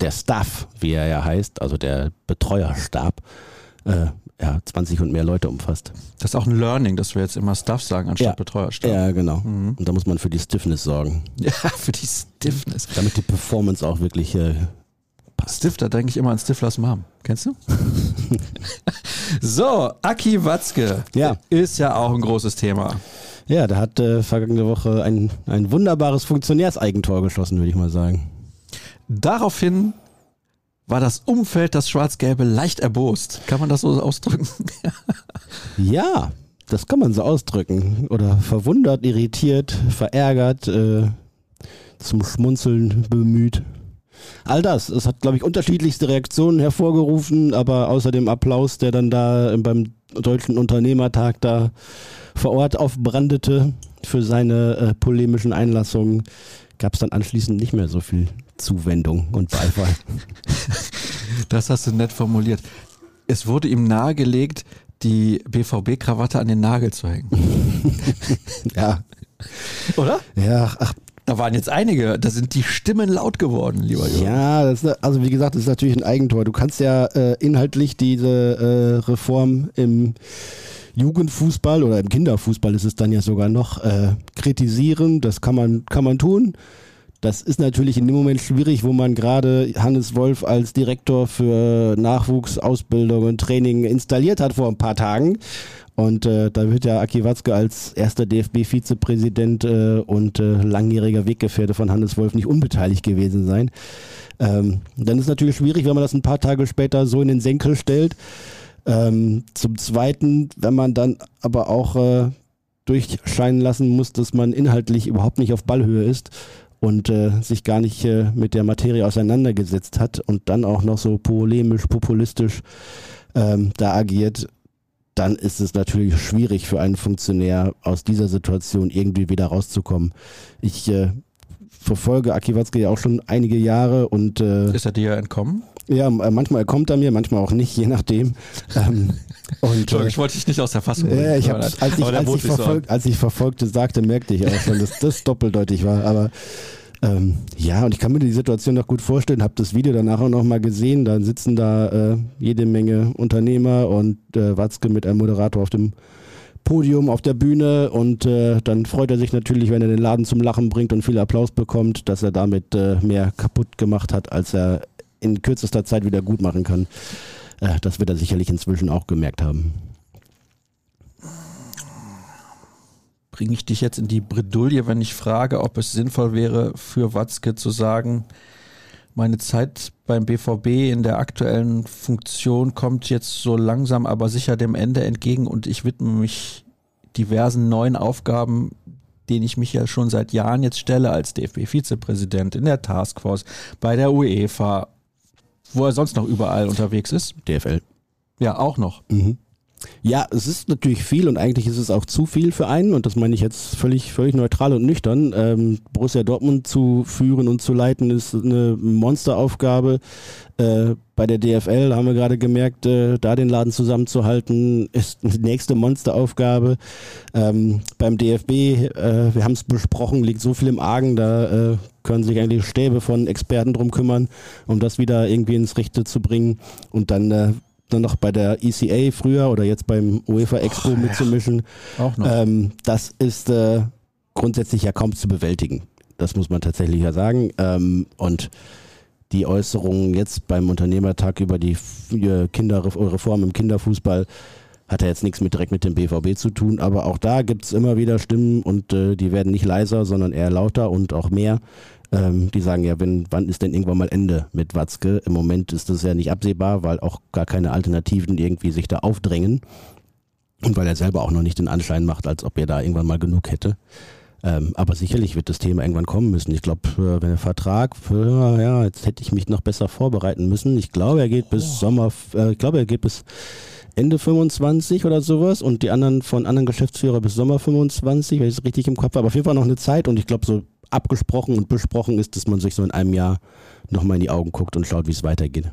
B: der Staff, wie er ja heißt, also der Betreuerstab, äh, ja, 20 und mehr Leute umfasst.
A: Das ist auch ein Learning, dass wir jetzt immer Stuff sagen anstatt
B: Ja.
A: Betreuerstab.
B: Ja, genau.
A: Mhm.
B: Und da muss man für die Stiffness sorgen, [laughs]
A: Ja, für die Stiffness.
B: damit die Performance auch wirklich äh, passt.
A: Stiff, da denke ich immer an Stiflers Mom. Kennst du? [laughs] so, Aki Watzke
B: Ja.
A: ist ja auch ein großes Thema.
B: Ja, der hat äh, vergangene Woche ein, ein wunderbares Funktionärseigentor geschossen, würde ich mal sagen.
A: Daraufhin war das Umfeld, das Schwarz-Gelbe, leicht erbost. Kann man das so ausdrücken? [laughs]
B: Ja, das kann man so ausdrücken. Oder verwundert, irritiert, verärgert, äh, zum Schmunzeln bemüht. All das. Es hat, glaube ich, unterschiedlichste Reaktionen hervorgerufen, aber außer dem Applaus, der dann da beim Deutschen Unternehmertag da vor Ort aufbrandete für seine äh, polemischen Einlassungen, gab es dann anschließend nicht mehr so viel Zuwendung und Beifall. [laughs]
A: Das hast du nett formuliert. Es wurde ihm nahegelegt, die BVB-Krawatte an den Nagel zu hängen. [laughs]
B: ja,
A: Oder?
B: ja, ach,
A: Da waren jetzt einige, da sind die Stimmen laut geworden, lieber Jürgen.
B: Ja, das ist, also wie gesagt, das ist natürlich ein Eigentor. Du kannst ja äh, inhaltlich diese äh, Reform im Jugendfußball oder im Kinderfußball ist es dann ja sogar noch äh, kritisieren. Das kann man, kann man tun. Das ist natürlich in dem Moment schwierig, wo man gerade Hannes Wolf als Direktor für Nachwuchs, Ausbildung und Training installiert hat vor ein paar Tagen. Und äh, da wird ja Aki Watzke als erster DFB-Vizepräsident äh, und äh, langjähriger Weggefährte von Hannes Wolf nicht unbeteiligt gewesen sein. Ähm, dann ist natürlich schwierig, wenn man das ein paar Tage später so in den Senkel stellt. Ähm, zum Zweiten, wenn man dann aber auch äh, durchscheinen lassen muss, dass man inhaltlich überhaupt nicht auf Ballhöhe ist und äh, sich gar nicht äh, mit der Materie auseinandergesetzt hat und dann auch noch so polemisch, populistisch ähm, da agiert, dann ist es natürlich schwierig für einen Funktionär aus dieser Situation irgendwie wieder rauszukommen. Ich äh, verfolge Aki Watzke ja auch schon einige Jahre und äh,
A: Ist er dir entkommen?
B: Ja, m- manchmal kommt er mir, manchmal auch nicht, [laughs] je nachdem. ähm, und, äh,
A: ich wollte dich nicht aus der Fassung
B: ja, ich
A: bringen.
B: hab's, als, ich, als, ich
A: sich so
B: als ich verfolgte sagte, merkte ich auch schon, dass das doppeldeutig war. Aber ähm, ja, und ich kann mir die Situation noch gut vorstellen, habe das Video danach auch noch mal gesehen. Da sitzen da äh, jede Menge Unternehmer und äh, Watzke mit einem Moderator auf dem Podium auf der Bühne und äh, dann freut er sich natürlich, wenn er den Laden zum Lachen bringt und viel Applaus bekommt, dass er damit äh, mehr kaputt gemacht hat, als er in kürzester Zeit wieder gut machen kann. Äh, das wird er sicherlich inzwischen auch gemerkt haben.
A: Bringe ich dich jetzt in die Bredouille, wenn ich frage, ob es sinnvoll wäre, für Watzke zu sagen, meine Zeit beim BVB in der aktuellen Funktion kommt jetzt so langsam aber sicher dem Ende entgegen und ich widme mich diversen neuen Aufgaben, denen ich mich ja schon seit Jahren jetzt stelle als DFB-Vizepräsident in der Taskforce, bei der UEFA, wo er sonst noch überall unterwegs ist.
B: DFL.
A: Ja, auch noch.
B: Mhm. Ja, es ist natürlich viel und eigentlich ist es auch zu viel für einen und das meine ich jetzt völlig, völlig neutral und nüchtern. Ähm, Borussia Dortmund zu führen und zu leiten ist eine Monsteraufgabe. Äh, bei der DFL haben wir gerade gemerkt, äh, da den Laden zusammenzuhalten, ist die nächste Monsteraufgabe. Ähm, beim DFB, äh, wir haben es besprochen, liegt so viel im Argen, da äh, können sich eigentlich Stäbe von Experten drum kümmern, um das wieder irgendwie ins Rechte zu bringen. Und dann äh, dann noch bei der ECA früher oder jetzt beim UEFA Expo oh, mitzumischen. Auch noch. Ähm, das ist äh, grundsätzlich ja kaum zu bewältigen. Das muss man tatsächlich ja sagen. Ähm, und die Äußerungen jetzt beim Unternehmertag über die Kinderreform im Kinderfußball hat ja jetzt nichts mit direkt mit dem BVB zu tun, aber auch da gibt es immer wieder Stimmen und äh, die werden nicht leiser, sondern eher lauter und auch mehr. Ähm, die sagen ja, wenn, wann ist denn irgendwann mal Ende mit Watzke? Im Moment ist das ja nicht absehbar, weil auch gar keine Alternativen irgendwie sich da aufdrängen. Und weil er selber auch noch nicht den Anschein macht, als ob er da irgendwann mal genug hätte. Ähm, aber sicherlich wird das Thema irgendwann kommen müssen. Ich glaube, äh, wenn der Vertrag, für, ja, jetzt hätte ich mich noch besser vorbereiten müssen. Ich glaube, er geht bis oh. Sommer, äh, ich glaube, er geht bis Ende 25 oder sowas und die anderen von anderen Geschäftsführer bis Sommer 25, wenn ich es richtig im Kopf habe. Aber auf jeden Fall noch eine Zeit und ich glaube, so abgesprochen und besprochen ist, dass man sich so in einem Jahr nochmal in die Augen guckt und schaut, wie es weitergeht.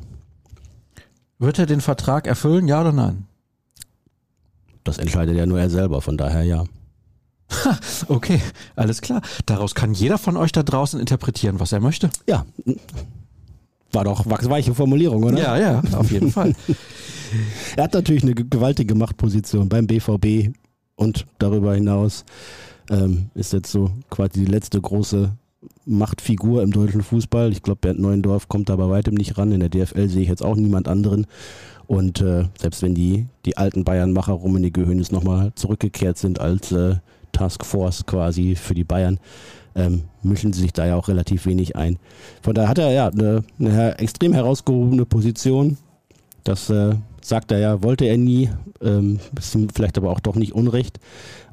A: Wird er den Vertrag erfüllen, ja oder nein?
B: Das entscheidet ja nur er selber, von daher ja. [laughs]
A: okay, alles klar. Daraus kann jeder von euch da draußen interpretieren, was er möchte.
B: Ja. War doch wachsweiche Formulierung, oder?
A: Ja, ja, auf jeden Fall. [laughs]
B: er hat natürlich eine gewaltige Machtposition beim BVB und darüber hinaus ähm, ist jetzt so quasi die letzte große Machtfigur im deutschen Fußball. Ich glaube, Bernd Neuendorf kommt da bei weitem nicht ran. In der DFL sehe ich jetzt auch niemand anderen. Und äh, selbst wenn die, die alten Bayernmacher Rummenigge Hönes nochmal zurückgekehrt sind als äh, Taskforce quasi für die Bayern, ähm, mischen sie sich da ja auch relativ wenig ein. Von daher hat er ja eine, eine extrem herausgehobene Position. Das äh, sagt er ja, wollte er nie, ähm, ist vielleicht aber auch doch nicht unrecht.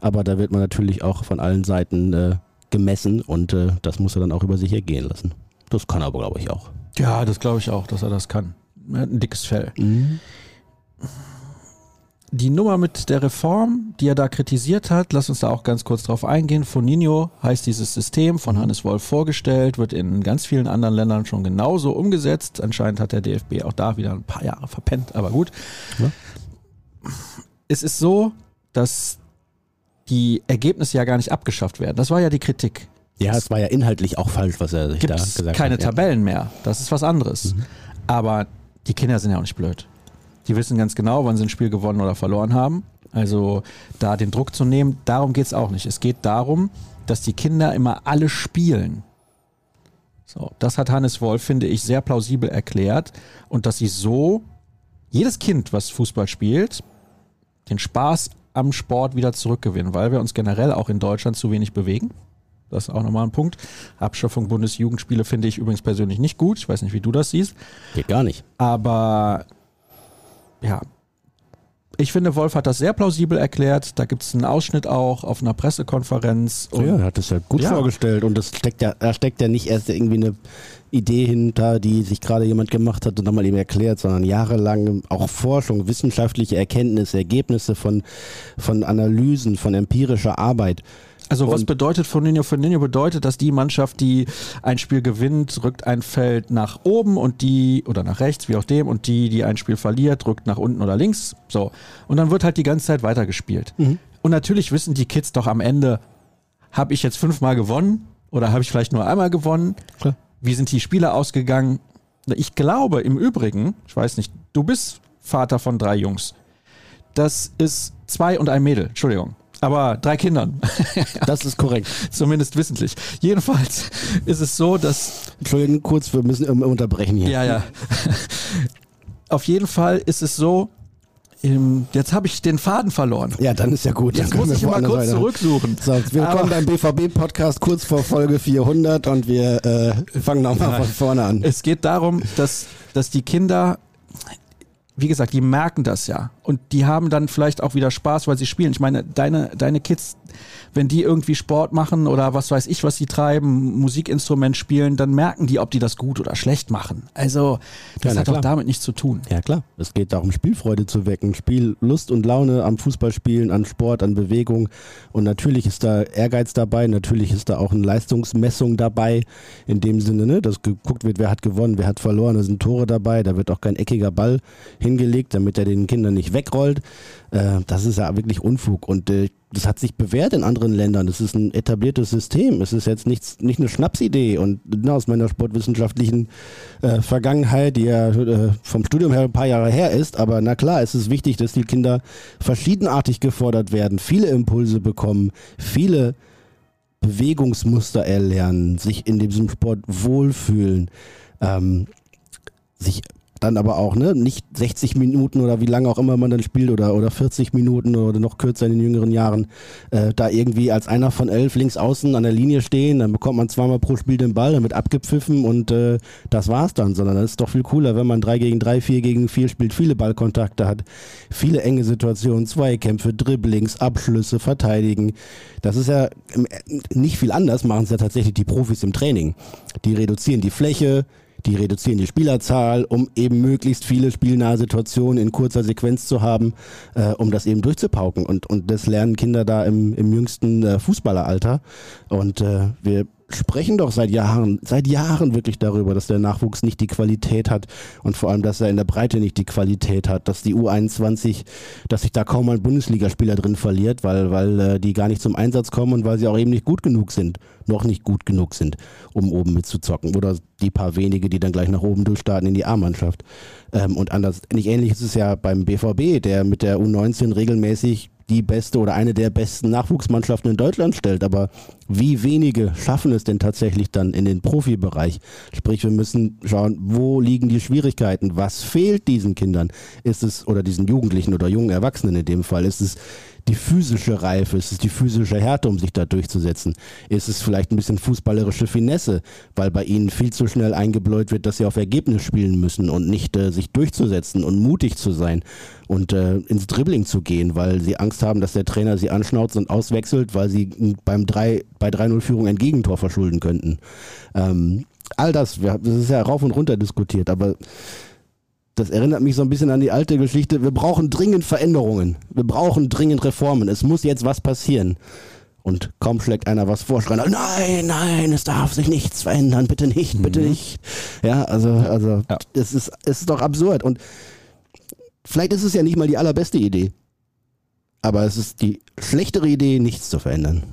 B: Aber da wird man natürlich auch von allen Seiten äh, gemessen und äh, das muss er dann auch über sich ergehen lassen. Das kann er aber, glaube ich, auch.
A: Ja, das glaube ich auch, dass er das kann. Er hat ein dickes Fell. Mhm. Die Nummer mit der Reform, die er da kritisiert hat, lass uns da auch ganz kurz drauf eingehen. Foninho heißt dieses System von Hannes Wolf vorgestellt, wird in ganz vielen anderen Ländern schon genauso umgesetzt. Anscheinend hat der DFB auch da wieder ein paar Jahre verpennt, aber gut. Ja. Es ist so, dass die Ergebnisse ja gar nicht abgeschafft werden. Das war ja die Kritik.
B: Ja, es war ja inhaltlich auch falsch, was er sich da gesagt
A: keine
B: hat.
A: keine Tabellen mehr. Das ist was anderes. Mhm. Aber die Kinder sind ja auch nicht blöd. Die wissen ganz genau, wann sie ein Spiel gewonnen oder verloren haben. Also da den Druck zu nehmen, darum geht es auch nicht. Es geht darum, dass die Kinder immer alle spielen. So, das hat Hannes Wolf, finde ich, sehr plausibel erklärt. Und dass sie so, jedes Kind, was Fußball spielt, den Spaß am Sport wieder zurückgewinnen, weil wir uns generell auch in Deutschland zu wenig bewegen. Das ist auch nochmal ein Punkt. Abschaffung Bundesjugendspiele finde ich übrigens persönlich nicht gut. Ich weiß nicht, wie du das siehst.
B: Geht gar nicht.
A: Aber ja, ich finde, Wolf hat das sehr plausibel erklärt. Da gibt es einen Ausschnitt auch auf einer Pressekonferenz.
B: ja, er hat es ja gut ja. vorgestellt. Und das steckt ja, da steckt ja nicht erst irgendwie eine Idee hinter, die sich gerade jemand gemacht hat und dann mal eben erklärt, sondern jahrelang auch Forschung, wissenschaftliche Erkenntnisse, Ergebnisse von, von Analysen, von empirischer Arbeit.
A: Also was bedeutet Foninho? Foninho bedeutet, dass die Mannschaft, die ein Spiel gewinnt, rückt ein Feld nach oben und die, oder nach rechts, wie auch dem, und die, die ein Spiel verliert, rückt nach unten oder links. So. Und dann wird halt die ganze Zeit weitergespielt. Mhm. Und natürlich wissen die Kids doch am Ende, habe ich jetzt fünfmal gewonnen oder habe ich vielleicht nur einmal gewonnen? Klar. Wie sind die Spiele ausgegangen? Ich glaube im Übrigen, ich weiß nicht, du bist Vater von drei Jungs. das ist zwei und ein Mädel, Entschuldigung. Aber drei Kindern. [laughs]
B: Das ist korrekt. [laughs]
A: Zumindest wissentlich. Jedenfalls ist es so, dass.
B: Entschuldigung, kurz, wir müssen immer unterbrechen hier.
A: Ja, ja. [laughs] Auf jeden Fall ist es so, jetzt habe ich den Faden verloren.
B: Ja, dann ist ja gut.
A: Jetzt
B: dann
A: muss ich
B: wir
A: mal kurz
B: weiter.
A: zurücksuchen.
B: So, willkommen beim BVB-Podcast kurz vor Folge 400 und wir äh, fangen nochmal von vorne an.
A: Es geht darum, dass, dass die Kinder, wie gesagt, die merken das ja. Und die haben dann vielleicht auch wieder Spaß, weil sie spielen. Ich meine, deine, deine Kids, wenn die irgendwie Sport machen oder was weiß ich, was sie treiben, Musikinstrument spielen, dann merken die, ob die das gut oder schlecht machen. Also, das
B: Ja,
A: hat doch
B: klar.
A: damit nichts zu tun.
B: Ja klar, es geht darum, Spielfreude zu wecken, Spiellust und Laune am Fußballspielen, an Sport, an Bewegung. Und natürlich ist da Ehrgeiz dabei, natürlich ist da auch eine Leistungsmessung dabei, in dem Sinne, ne, dass geguckt wird, wer hat gewonnen, wer hat verloren, da sind Tore dabei, da wird auch kein eckiger Ball hingelegt, damit er den Kindern nicht wegrollt. Äh, das ist ja wirklich Unfug. Und äh, das hat sich bewährt in anderen Ländern. Das ist ein etabliertes System. Es ist jetzt nichts, nicht eine Schnapsidee. Und na, aus meiner sportwissenschaftlichen äh, Vergangenheit, die ja äh, vom Studium her ein paar Jahre her ist, aber na klar, es ist wichtig, dass die Kinder verschiedenartig gefordert werden, viele Impulse bekommen, viele Bewegungsmuster erlernen, sich in diesem Sport wohlfühlen, ähm, sich dann aber auch, ne, nicht 60 Minuten oder wie lange auch immer man dann spielt oder, oder 40 Minuten oder noch kürzer in den jüngeren Jahren, äh, da irgendwie als einer von elf links außen an der Linie stehen, dann bekommt man zweimal pro Spiel den Ball, dann wird abgepfiffen und äh, das war's dann, sondern das ist doch viel cooler, wenn man drei gegen drei, vier gegen vier spielt, viele Ballkontakte hat, viele enge Situationen, Zweikämpfe, Dribblings, Abschlüsse, Verteidigen. Das ist ja ähm, nicht viel anders, machen es ja tatsächlich die Profis im Training. Die reduzieren die Fläche, die reduzieren die Spielerzahl, um eben möglichst viele spielnahe Situationen in kurzer Sequenz zu haben, äh, um das eben durchzupauken. Und, und das lernen Kinder da im, im jüngsten äh, Fußballeralter. Und äh, wir sprechen doch seit Jahren, seit Jahren wirklich darüber, dass der Nachwuchs nicht die Qualität hat und vor allem, dass er in der Breite nicht die Qualität hat, dass die U21, dass sich da kaum ein Bundesligaspieler drin verliert, weil, weil äh, die gar nicht zum Einsatz kommen und weil sie auch eben nicht gut genug sind, noch nicht gut genug sind, um oben mitzuzocken. Oder die paar wenige, die dann gleich nach oben durchstarten in die A-Mannschaft. Ähm, und anders, nicht ähnlich ist es ja beim BVB, der mit der U19 regelmäßig die beste oder eine der besten Nachwuchsmannschaften in Deutschland stellt. Aber wie wenige schaffen es denn tatsächlich dann in den Profibereich? Sprich, wir müssen schauen, wo liegen die Schwierigkeiten? Was fehlt diesen Kindern? Ist es, oder diesen Jugendlichen oder jungen Erwachsenen in dem Fall, ist es die physische Reife, ist es die physische Härte, um sich da durchzusetzen? Ist es vielleicht ein bisschen fußballerische Finesse, weil bei ihnen viel zu schnell eingebläut wird, dass sie auf Ergebnis spielen müssen und nicht äh, sich durchzusetzen und mutig zu sein und äh, ins Dribbling zu gehen, weil sie Angst haben, dass der Trainer sie anschnauzt und auswechselt, weil sie beim 3, bei 3-0-Führung ein Gegentor verschulden könnten. Ähm, all das, wir, das ist ja rauf und runter diskutiert, aber das erinnert mich so ein bisschen an die alte Geschichte. Wir brauchen dringend Veränderungen. Wir brauchen dringend Reformen. Es muss jetzt was passieren. Und kaum schlägt einer was vor, schreien, alle, nein, nein, es darf sich nichts verändern, bitte nicht, bitte nicht. Ja, also, also,
A: Ja.
B: es ist, es ist doch absurd. Und vielleicht ist es ja nicht mal die allerbeste Idee. Aber es ist die schlechtere Idee, nichts zu verändern.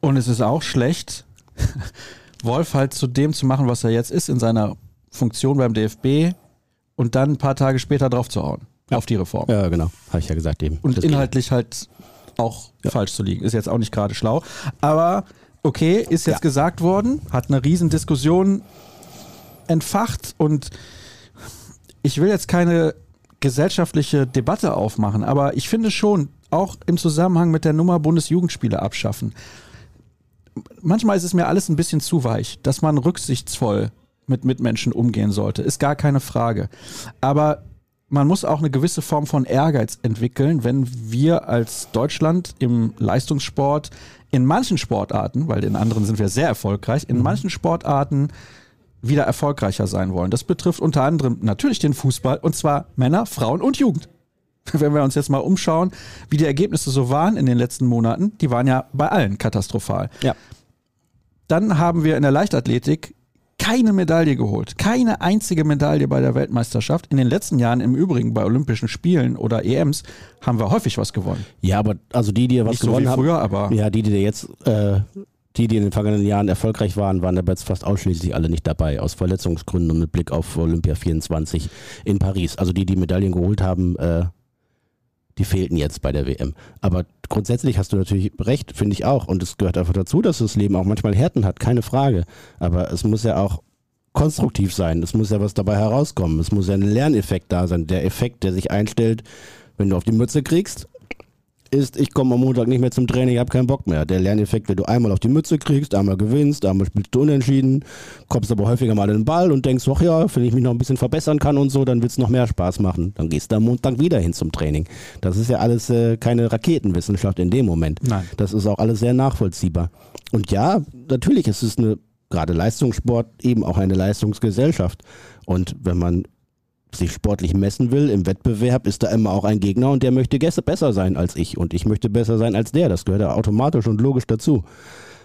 A: Und es ist auch schlecht, [laughs] Wolf halt zu dem zu machen, was er jetzt ist, in seiner Funktion beim DFB und dann ein paar Tage später drauf zu hauen. Auf die Reform.
B: Ja, genau. Habe ich ja gesagt eben.
A: Und
B: Das
A: inhaltlich halt auch falsch zu liegen. Ist jetzt auch nicht gerade schlau. Aber okay, ist jetzt
B: Ja.
A: gesagt worden, hat eine Riesendiskussion entfacht und ich will jetzt keine gesellschaftliche Debatte aufmachen, aber ich finde schon, auch im Zusammenhang mit der Nummer Bundesjugendspiele abschaffen, manchmal ist es mir alles ein bisschen zu weich, dass man rücksichtsvoll mit Mitmenschen umgehen sollte, ist gar keine Frage. Aber man muss auch eine gewisse Form von Ehrgeiz entwickeln, wenn wir als Deutschland im Leistungssport in manchen Sportarten, weil in anderen sind wir sehr erfolgreich, in manchen Sportarten wieder erfolgreicher sein wollen. Das betrifft unter anderem natürlich den Fußball und zwar Männer, Frauen und Jugend. [laughs] Wenn wir uns jetzt mal umschauen, wie die Ergebnisse so waren in den letzten Monaten, die waren ja bei allen katastrophal.
B: Ja.
A: Dann haben wir in der Leichtathletik keine Medaille geholt. Keine einzige Medaille bei der Weltmeisterschaft. In den letzten Jahren im Übrigen bei Olympischen Spielen oder EMs haben wir häufig was gewonnen.
B: Ja, aber also die, die was
A: Nicht so
B: gewonnen
A: wie
B: haben.
A: früher, aber
B: Ja, die, die jetzt, äh, die, die in den vergangenen Jahren erfolgreich waren, waren aber jetzt fast ausschließlich alle nicht dabei, aus Verletzungsgründen und mit Blick auf Olympia 24 in Paris. Also die, die Medaillen geholt haben, äh, Die fehlten jetzt bei der WM. Aber grundsätzlich hast du natürlich recht, finde ich auch. Und es gehört einfach dazu, dass das Leben auch manchmal Härten hat, keine Frage. Aber es muss ja auch konstruktiv sein. Es muss ja was dabei herauskommen. Es muss ja ein Lerneffekt da sein. Der Effekt, der sich einstellt, wenn du auf die Mütze kriegst ist, ich komme am Montag nicht mehr zum Training, ich habe keinen Bock mehr. Der Lerneffekt, wenn du einmal auf die Mütze kriegst, einmal gewinnst, einmal spielst du unentschieden, kommst aber häufiger mal in den Ball und denkst, ach ja, wenn ich mich noch ein bisschen verbessern kann und so, dann wird es noch mehr Spaß machen. Dann gehst du am Montag wieder hin zum Training. Das ist ja alles äh, keine Raketenwissenschaft in dem Moment.
A: Nein.
B: Das ist auch alles sehr nachvollziehbar. Und ja, natürlich ist es eine, gerade Leistungssport, eben auch eine Leistungsgesellschaft. Und wenn man sich sportlich messen will im Wettbewerb, ist da immer auch ein Gegner und der möchte besser sein als ich und ich möchte besser sein als der. Das gehört ja automatisch und logisch dazu.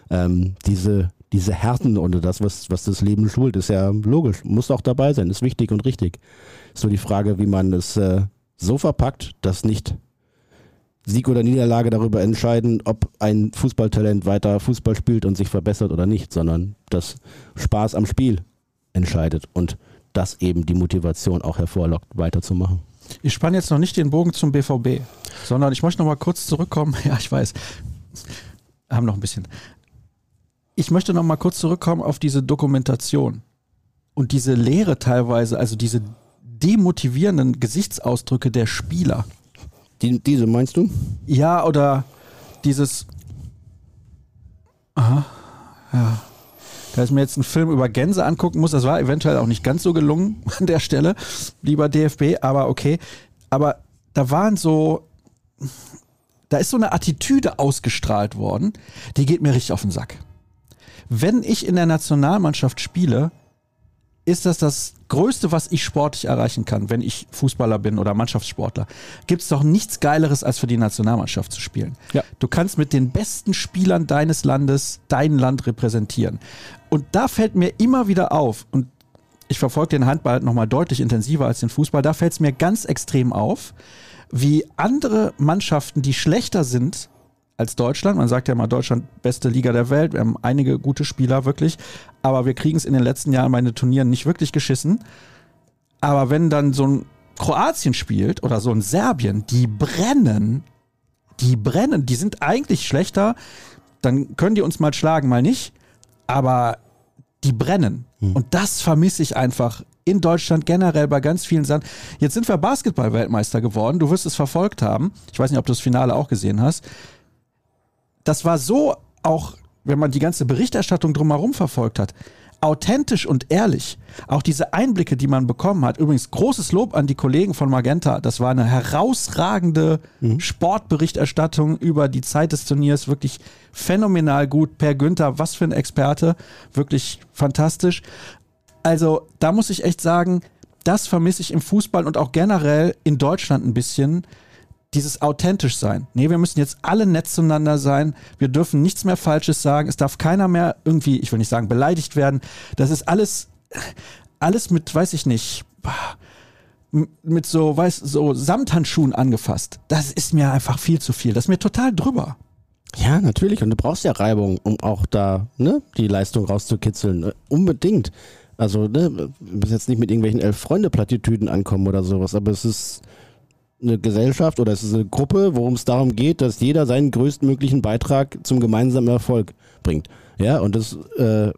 B: Ähm, diese, diese Härten oder das, was, was das Leben schult, ist ja logisch, muss auch dabei sein, ist wichtig und richtig. Ist nur die Frage, wie man es äh, so verpackt, dass nicht Sieg oder Niederlage darüber entscheiden, ob ein Fußballtalent weiter Fußball spielt und sich verbessert oder nicht, sondern dass Spaß am Spiel entscheidet und das eben die Motivation auch hervorlockt, weiterzumachen.
A: Ich spanne jetzt noch nicht den Bogen zum BVB, sondern ich möchte noch mal kurz zurückkommen. [laughs] Ja, ich weiß. Haben noch ein bisschen. Ich möchte noch mal kurz zurückkommen auf diese Dokumentation und diese Lehre teilweise, also diese demotivierenden Gesichtsausdrücke der Spieler.
B: Die, diese meinst du?
A: Ja, oder dieses. Aha. Ja da ich mir jetzt einen Film über Gänse angucken muss, das war eventuell auch nicht ganz so gelungen [laughs] an der Stelle, lieber DFB, aber okay. Aber da waren so, da ist so eine Attitüde ausgestrahlt worden, die geht mir richtig auf den Sack. Wenn ich in der Nationalmannschaft spiele, ist das das Größte, was ich sportlich erreichen kann, wenn ich Fußballer bin oder Mannschaftssportler. Gibt es doch nichts Geileres, als für die Nationalmannschaft zu spielen. Ja. Du kannst mit den besten Spielern deines Landes dein Land repräsentieren. Und da fällt mir immer wieder auf, und ich verfolge den Handball nochmal deutlich intensiver als den Fußball, da fällt es mir ganz extrem auf, wie andere Mannschaften, die schlechter sind als Deutschland. Man sagt ja mal, Deutschland beste Liga der Welt. Wir haben einige gute Spieler wirklich. Aber wir kriegen es in den letzten Jahren bei den Turnieren nicht wirklich geschissen. Aber wenn dann so ein Kroatien spielt oder so ein Serbien, die brennen. Die brennen. Die sind eigentlich schlechter. Dann können die uns mal schlagen, mal nicht. Aber die brennen. Hm. Und das vermisse ich einfach in Deutschland generell bei ganz vielen Sachen. Jetzt sind wir Basketball-Weltmeister geworden. Du wirst es verfolgt haben. Ich weiß nicht, ob du das Finale auch gesehen hast das war so auch, wenn man die ganze Berichterstattung drumherum verfolgt hat, authentisch und ehrlich. Auch diese Einblicke, die man bekommen hat. Übrigens großes Lob an die Kollegen von Magenta. Das war eine herausragende mhm. Sportberichterstattung über die Zeit des Turniers. Wirklich phänomenal gut. Per Günther, was für ein Experte. Wirklich fantastisch. Also da muss ich echt sagen, das vermisse ich im Fußball und auch generell in Deutschland ein bisschen dieses authentisch sein. Nee, wir müssen jetzt alle nett zueinander sein. Wir dürfen nichts mehr Falsches sagen. Es darf keiner mehr irgendwie, ich will nicht sagen, beleidigt werden. Das ist alles, alles mit, weiß ich nicht, mit so, weiß, so Samthandschuhen angefasst. Das ist mir einfach viel zu viel. Das ist mir total drüber.
B: Ja, natürlich. Und du brauchst ja Reibung, um auch da ne, die Leistung rauszukitzeln. Unbedingt. Also, ne, wir müssen jetzt nicht mit irgendwelchen Elf-Freunde-Plattitüden ankommen oder sowas, aber es ist eine Gesellschaft oder es ist eine Gruppe, worum es darum geht, dass jeder seinen größtmöglichen Beitrag zum gemeinsamen Erfolg bringt. Ja, und das äh,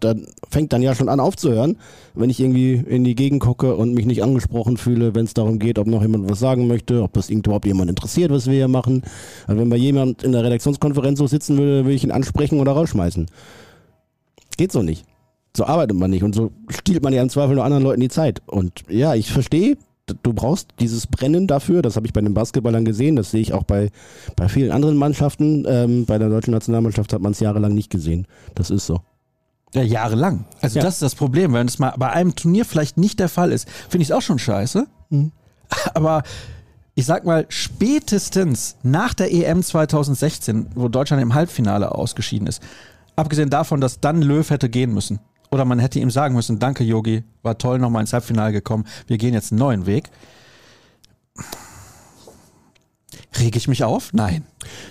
B: dann, fängt dann ja schon an aufzuhören, wenn ich irgendwie in die Gegend gucke und mich nicht angesprochen fühle, wenn es darum geht, ob noch jemand was sagen möchte, ob das überhaupt jemand interessiert, was wir hier machen. Also wenn bei jemand in der Redaktionskonferenz so sitzen würde, würde ich ihn ansprechen oder rausschmeißen. Geht so nicht. So arbeitet man nicht und so stiehlt man ja im Zweifel nur anderen Leuten die Zeit. Und ja, ich verstehe, du brauchst dieses Brennen dafür. Das habe ich bei den Basketballern gesehen. Das sehe ich auch bei, bei vielen anderen Mannschaften. Ähm, bei der deutschen Nationalmannschaft hat man es jahrelang nicht gesehen. Das ist so.
A: Ja, jahrelang. Also ja. das ist das Problem. Wenn es mal bei einem Turnier vielleicht nicht der Fall ist, finde ich es auch schon scheiße. Mhm. [laughs] Aber ich sag mal, spätestens nach der EM 2016, wo Deutschland im Halbfinale ausgeschieden ist, abgesehen davon, dass dann Löw hätte gehen müssen, oder man hätte ihm sagen müssen, danke Yogi, war toll, nochmal ins Halbfinale gekommen, wir gehen jetzt einen neuen Weg. Rege ich mich auf? Nein.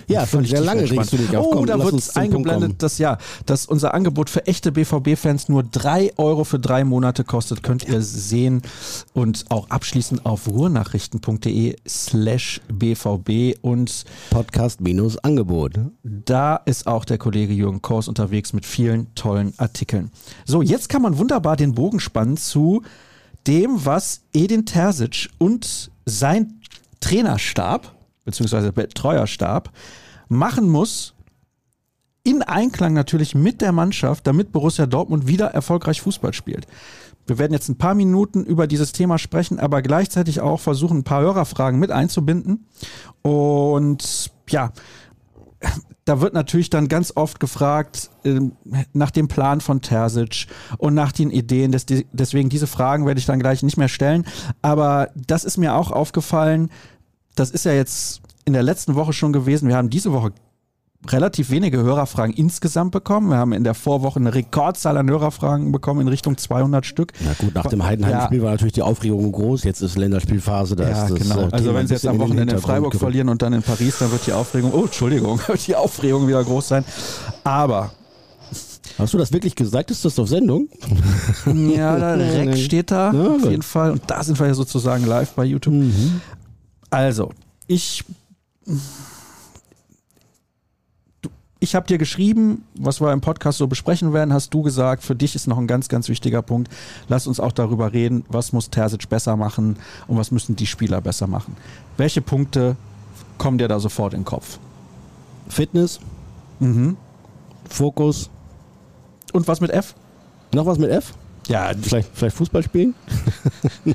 B: Ja, schon sehr lange
A: regst du dich auf. Oh, Komm, da wird eingeblendet, dass ja, dass unser Angebot für echte BVB-Fans nur drei Euro für drei Monate kostet. Könnt ihr sehen und auch abschließend auf ruhrnachrichten.de slash BVB und
B: Podcast minus Angebot.
A: Da ist auch der Kollege Jürgen Kors unterwegs mit vielen tollen Artikeln. So, jetzt kann man wunderbar den Bogen spannen zu dem, was Edin Terzic und sein Trainerstab beziehungsweise Betreuerstab machen muss, in Einklang natürlich mit der Mannschaft, damit Borussia Dortmund wieder erfolgreich Fußball spielt. Wir werden jetzt ein paar Minuten über dieses Thema sprechen, aber gleichzeitig auch versuchen, ein paar Hörerfragen mit einzubinden. Und ja, da wird natürlich dann ganz oft gefragt äh, nach dem Plan von Terzic und nach den Ideen. Des, deswegen diese Fragen werde ich dann gleich nicht mehr stellen. Aber das ist mir auch aufgefallen, das ist ja jetzt in der letzten Woche schon gewesen. Wir haben diese Woche relativ wenige Hörerfragen insgesamt bekommen. Wir haben in der Vorwoche eine Rekordzahl an Hörerfragen bekommen in Richtung 200 Stück.
B: Na gut, nach dem Heidenheim-Spiel ja. war natürlich die Aufregung groß. Jetzt ist Länderspielphase. Da
A: ja,
B: ist
A: das, genau. Äh, also wenn sie jetzt am Wochenende in Freiburg verlieren und dann in Paris, dann wird die Aufregung, oh Entschuldigung, [laughs] wird die Aufregung wieder groß sein. Aber
B: Hast du das wirklich gesagt? Ist das auf Sendung?
A: Ja, da [laughs] Rex steht da ja, auf jeden Fall. Und da sind wir ja sozusagen live bei YouTube. Mhm. Also, ich. Ich habe dir geschrieben, was wir im Podcast so besprechen werden, hast du gesagt, für dich ist noch ein ganz, ganz wichtiger Punkt. Lass uns auch darüber reden, was muss Terzic besser machen und was müssen die Spieler besser machen. Welche Punkte kommen dir da sofort in den Kopf?
B: Fitness, mhm. Fokus.
A: Und was mit F?
B: Noch was mit F?
A: Ja,
B: vielleicht, vielleicht Fußball spielen? [laughs]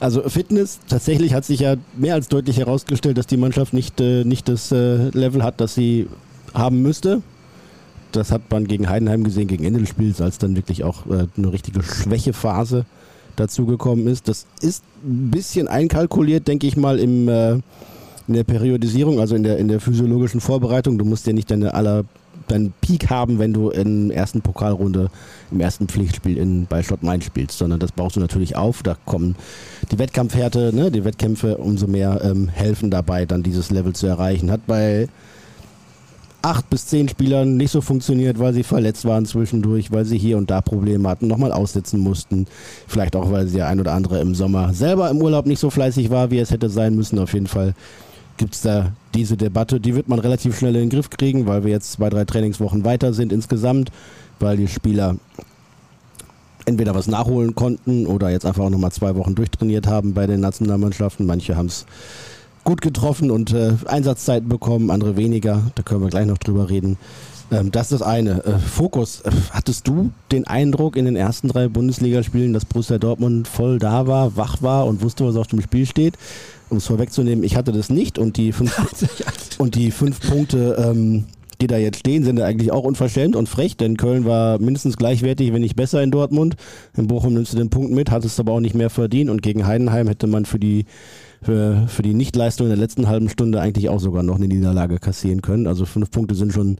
B: Also Fitness, tatsächlich hat sich ja mehr als deutlich herausgestellt, dass die Mannschaft nicht, äh, nicht das äh, Level hat, das sie haben müsste. Das hat man gegen Heidenheim gesehen, gegen Ende des Spiels, als dann wirklich auch äh, eine richtige Schwächephase dazugekommen ist. Das ist ein bisschen einkalkuliert, denke ich mal, im, äh, in der Periodisierung, also in der, in der physiologischen Vorbereitung. Du musst ja nicht deine aller deinen Peak haben, wenn du in der ersten Pokalrunde im ersten Pflichtspiel in, bei Schott Main spielst, sondern das baust du natürlich auf. Da kommen die Wettkampfhärte, ne, die Wettkämpfe umso mehr ähm, helfen dabei, dann dieses Level zu erreichen. Hat bei acht bis zehn Spielern nicht so funktioniert, weil sie verletzt waren zwischendurch, weil sie hier und da Probleme hatten, nochmal aussetzen mussten. Vielleicht auch, weil sie der ein oder andere im Sommer selber im Urlaub nicht so fleißig war, wie es hätte sein müssen. Auf jeden Fall gibt es da diese Debatte. Die wird man relativ schnell in den Griff kriegen, weil wir jetzt zwei, drei Trainingswochen weiter sind insgesamt, weil die Spieler entweder was nachholen konnten oder jetzt einfach auch nochmal zwei Wochen durchtrainiert haben bei den Nationalmannschaften. Manche haben es gut getroffen und äh, Einsatzzeiten bekommen, andere weniger. Da können wir gleich noch drüber reden. Ähm, das ist das eine. Äh, Fokus. Äh, hattest du den Eindruck in den ersten drei Bundesligaspielen, dass Borussia Dortmund voll da war, wach war und wusste, was auf dem Spiel steht? Um es vorwegzunehmen, ich hatte das nicht und die fünf, [laughs] und die fünf Punkte, ähm, die da jetzt stehen, sind eigentlich auch unverschämt und frech, denn Köln war mindestens gleichwertig, wenn nicht besser in Dortmund. In Bochum nimmst du den Punkt mit, hattest aber auch nicht mehr verdient und gegen Heidenheim hätte man für die für, für die Nichtleistung in der letzten halben Stunde eigentlich auch sogar noch eine Niederlage kassieren können. Also fünf Punkte sind schon,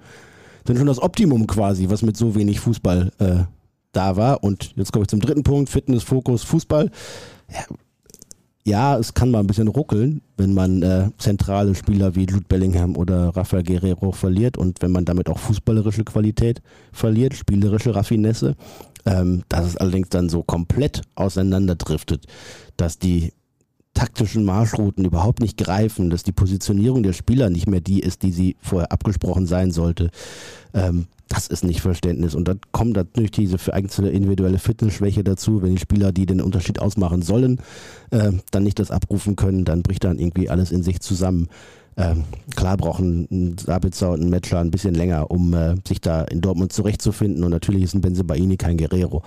B: sind schon das Optimum quasi, was mit so wenig Fußball äh, da war. Und jetzt komme ich zum dritten Punkt, Fitness, Fokus, Fußball. Ja, ja, es kann mal ein bisschen ruckeln, wenn man äh, zentrale Spieler wie Jude Bellingham oder Rafael Guerrero verliert und wenn man damit auch fußballerische Qualität verliert, spielerische Raffinesse. Ähm, dass es allerdings dann so komplett auseinanderdriftet, dass die taktischen Marschrouten überhaupt nicht greifen, dass die Positionierung der Spieler nicht mehr die ist, die sie vorher abgesprochen sein sollte. Ähm, das ist nicht Verständnis. Und dann kommt natürlich diese für einzelne individuelle Fitnessschwäche dazu. Wenn die Spieler, die den Unterschied ausmachen sollen, äh, dann nicht das abrufen können, dann bricht dann irgendwie alles in sich zusammen. Ähm, klar brauchen ein Sabitzer und ein Matcher ein bisschen länger, um äh, sich da in Dortmund zurechtzufinden. Und natürlich ist ein Benzebaini kein Guerrero.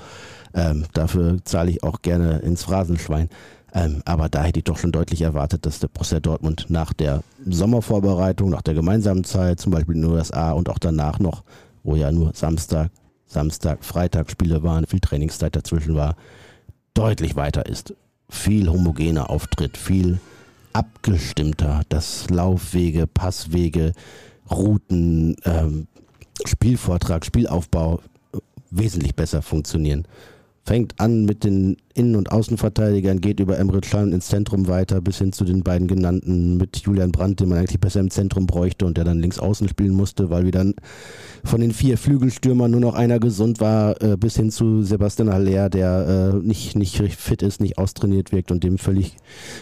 B: Ähm, dafür zahle ich auch gerne ins Phrasenschwein. Ähm, aber da hätte ich doch schon deutlich erwartet, dass der Borussia Dortmund nach der Sommervorbereitung, nach der gemeinsamen Zeit, zum Beispiel in den USA und auch danach noch wo ja nur Samstag, Samstag, Freitag Spiele waren, viel Trainingszeit dazwischen war, deutlich weiter ist. Viel homogener Auftritt, viel abgestimmter, dass Laufwege, Passwege, Routen, ähm, Spielvortrag, Spielaufbau wesentlich besser funktionieren. Fängt an mit den Innen- und Außenverteidigern, geht über Emre Can ins Zentrum weiter, bis hin zu den beiden genannten mit Julian Brandt, den man eigentlich besser im Zentrum bräuchte und der dann links außen spielen musste, weil wieder von den vier Flügelstürmern nur noch einer gesund war, äh, bis hin zu Sebastian Haller, der äh, nicht, nicht fit ist, nicht austrainiert wirkt und dem völlig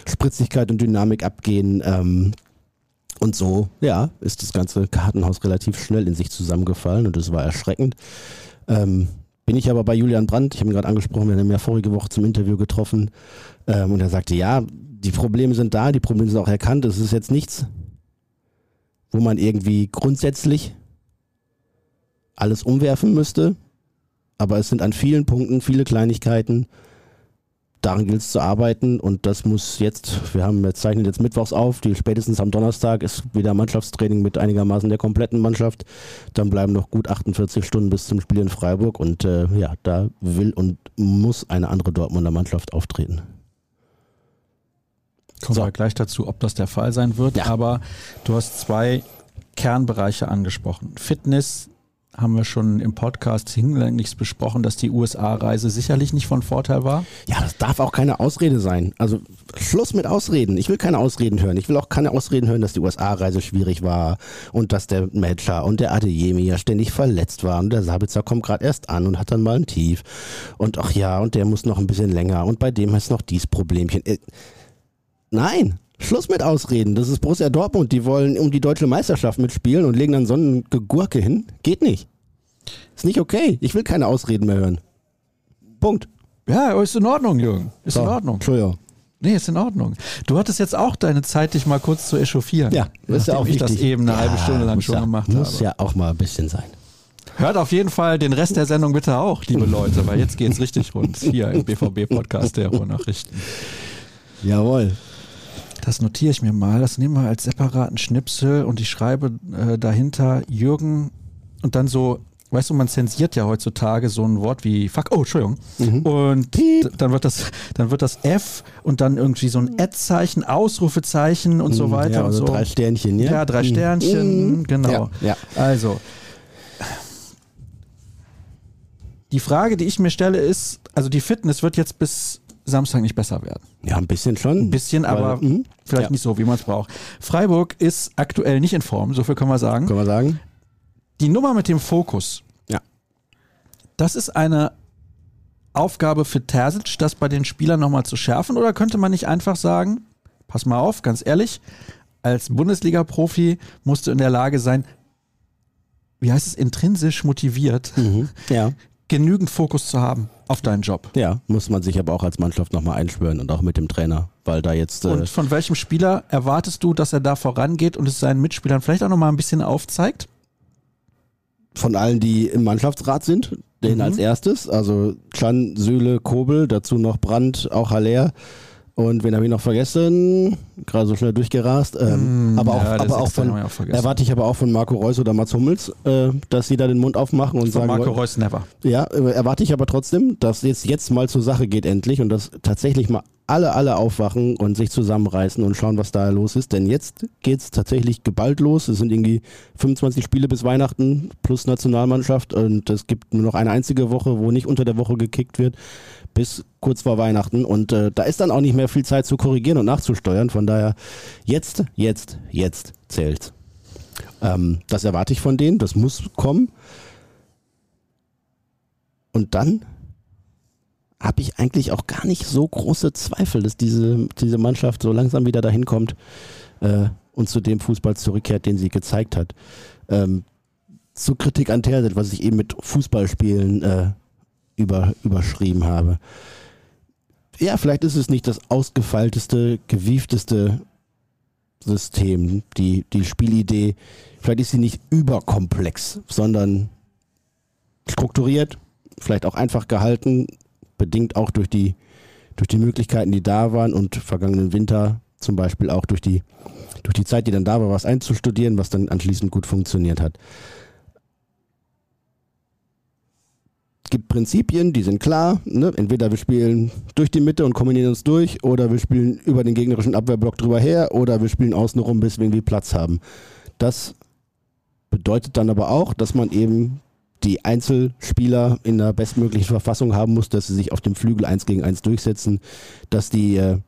B: Spritzigkeit und Dynamik abgehen. Ähm, und so, ja, ist das ganze Kartenhaus relativ schnell in sich zusammengefallen und es war erschreckend. Ähm, bin ich aber bei Julian Brandt, ich habe ihn gerade angesprochen, wir haben ihn ja vorige Woche zum Interview getroffen. Ähm, und er sagte, ja, die Probleme sind da, die Probleme sind auch erkannt, es ist jetzt nichts, wo man irgendwie grundsätzlich alles umwerfen müsste, aber es sind an vielen Punkten viele Kleinigkeiten, daran gilt es zu arbeiten und das muss jetzt, wir haben jetzt zeichnen jetzt mittwochs auf, die spätestens am Donnerstag ist wieder Mannschaftstraining mit einigermaßen der kompletten Mannschaft. Dann bleiben noch gut 48 Stunden bis zum Spiel in Freiburg und äh, ja, da will und muss eine andere Dortmunder Mannschaft auftreten.
A: Kommen so. wir gleich dazu, ob das der Fall sein wird. Ja. Aber du hast zwei Kernbereiche angesprochen. Fitness, haben wir schon im Podcast hinlänglich besprochen, dass die USA-Reise sicherlich nicht von Vorteil war.
B: Ja, das darf auch keine Ausrede sein. Also Schluss mit Ausreden. Ich will keine Ausreden hören. Ich will auch keine Ausreden hören, dass die USA-Reise schwierig war und dass der Matcher und der Adeyemi ja ständig verletzt waren. Und der Sabitzer kommt gerade erst an und hat dann mal ein Tief. Und ach ja, und der muss noch ein bisschen länger. Und bei dem ist noch dies Problemchen. Äh, nein, Schluss mit Ausreden. Das ist Borussia Dortmund. Die wollen um die deutsche Meisterschaft mitspielen und legen dann so eine Gegurke hin. Geht nicht. Ist nicht okay. Ich will keine Ausreden mehr hören. Punkt.
A: Ja, ist in Ordnung, Jürgen. Ist so, in Ordnung.
B: Entschuldigung.
A: Nee, ist in Ordnung. Du hattest jetzt auch deine Zeit, dich mal kurz zu echauffieren.
B: Ja,
A: das ist ja auch ich wichtig. das eben eine ja, halbe Stunde lang schon
B: ja,
A: gemacht
B: muss habe. Muss ja auch mal ein bisschen sein.
A: Hört auf jeden Fall den Rest der Sendung bitte auch, liebe Leute, weil jetzt geht es richtig rund hier im BVB-Podcast der Ruhrnachrichten.
B: Jawohl.
A: Das notiere ich mir mal. Das nehmen wir als separaten Schnipsel und ich schreibe äh, dahinter Jürgen und dann so weißt du, man zensiert ja heutzutage so ein Wort wie fuck, oh, Entschuldigung. Mhm. Und dann wird das, dann wird das F und dann irgendwie so ein Ad-Zeichen, Ausrufezeichen und mhm, so weiter
B: ja,
A: und
B: also
A: so.
B: Drei Sternchen, ja?
A: Ja, drei mhm. Sternchen, mhm. genau. Ja,
B: ja.
A: Also. Die Frage, die ich mir stelle, ist, also die Fitness wird jetzt bis Samstag nicht besser werden.
B: Ja, ein bisschen schon.
A: Ein bisschen, aber Weil, mhm. vielleicht ja. nicht so, wie man es braucht. Freiburg ist aktuell nicht in Form, so viel können wir sagen.
B: Können wir sagen.
A: Die Nummer mit dem Fokus.
B: Ja.
A: Das ist eine Aufgabe für Terzic, das bei den Spielern nochmal zu schärfen? Oder könnte man nicht einfach sagen, pass mal auf, ganz ehrlich, als Bundesliga-Profi musst du in der Lage sein, wie heißt es, intrinsisch motiviert,
B: mhm. ja. [laughs]
A: genügend Fokus zu haben auf deinen Job.
B: Ja, muss man sich aber auch als Mannschaft nochmal einschwören und auch mit dem Trainer, weil da jetzt.
A: Äh und von welchem Spieler erwartest du, dass er da vorangeht und es seinen Mitspielern vielleicht auch nochmal ein bisschen aufzeigt?
B: von allen, die im Mannschaftsrat sind, den mhm. als erstes. Also Chan, Süle, Kobel, dazu noch Brandt, auch Haller. Und wen habe ich noch vergessen? Gerade so schnell durchgerast. Ähm, mm, aber auch, ja, aber auch von, auch erwarte ich aber auch von Marco Reus oder Mats Hummels, äh, dass sie da den Mund aufmachen und von sagen.
A: Marco Reus never.
B: Ja, äh, erwarte ich aber trotzdem, dass jetzt, jetzt mal zur Sache geht endlich und dass tatsächlich mal alle, alle aufwachen und sich zusammenreißen und schauen, was da los ist. Denn jetzt geht es tatsächlich geballt los. Es sind irgendwie 25 Spiele bis Weihnachten plus Nationalmannschaft und es gibt nur noch eine einzige Woche, wo nicht unter der Woche gekickt wird, bis kurz vor Weihnachten. Und äh, da ist dann auch nicht mehr viel Zeit zu korrigieren und nachzusteuern. Von daher, jetzt, jetzt, jetzt zählt. Ähm, das erwarte ich von denen, das muss kommen. Und dann habe ich eigentlich auch gar nicht so große Zweifel, dass diese, diese Mannschaft so langsam wieder dahin kommt äh, und zu dem Fußball zurückkehrt, den sie gezeigt hat. Ähm, zu Kritik an Terzic, was ich eben mit Fußballspielen äh, über, überschrieben habe. Ja, vielleicht ist es nicht das ausgefeilteste, gewiefteste System, die, die Spielidee. Vielleicht ist sie nicht überkomplex, sondern strukturiert, vielleicht auch einfach gehalten, bedingt auch durch die, durch die Möglichkeiten, die da waren und vergangenen Winter zum Beispiel auch durch die, durch die Zeit, die dann da war, was einzustudieren, was dann anschließend gut funktioniert hat. Es gibt Prinzipien, die sind klar. Ne? Entweder wir spielen durch die Mitte und kombinieren uns durch, oder wir spielen über den gegnerischen Abwehrblock drüber her, oder wir spielen außenrum, bis wir irgendwie Platz haben. Das bedeutet dann aber auch, dass man eben die Einzelspieler in der bestmöglichen Verfassung haben muss, dass sie sich auf dem Flügel eins gegen eins durchsetzen, dass die äh,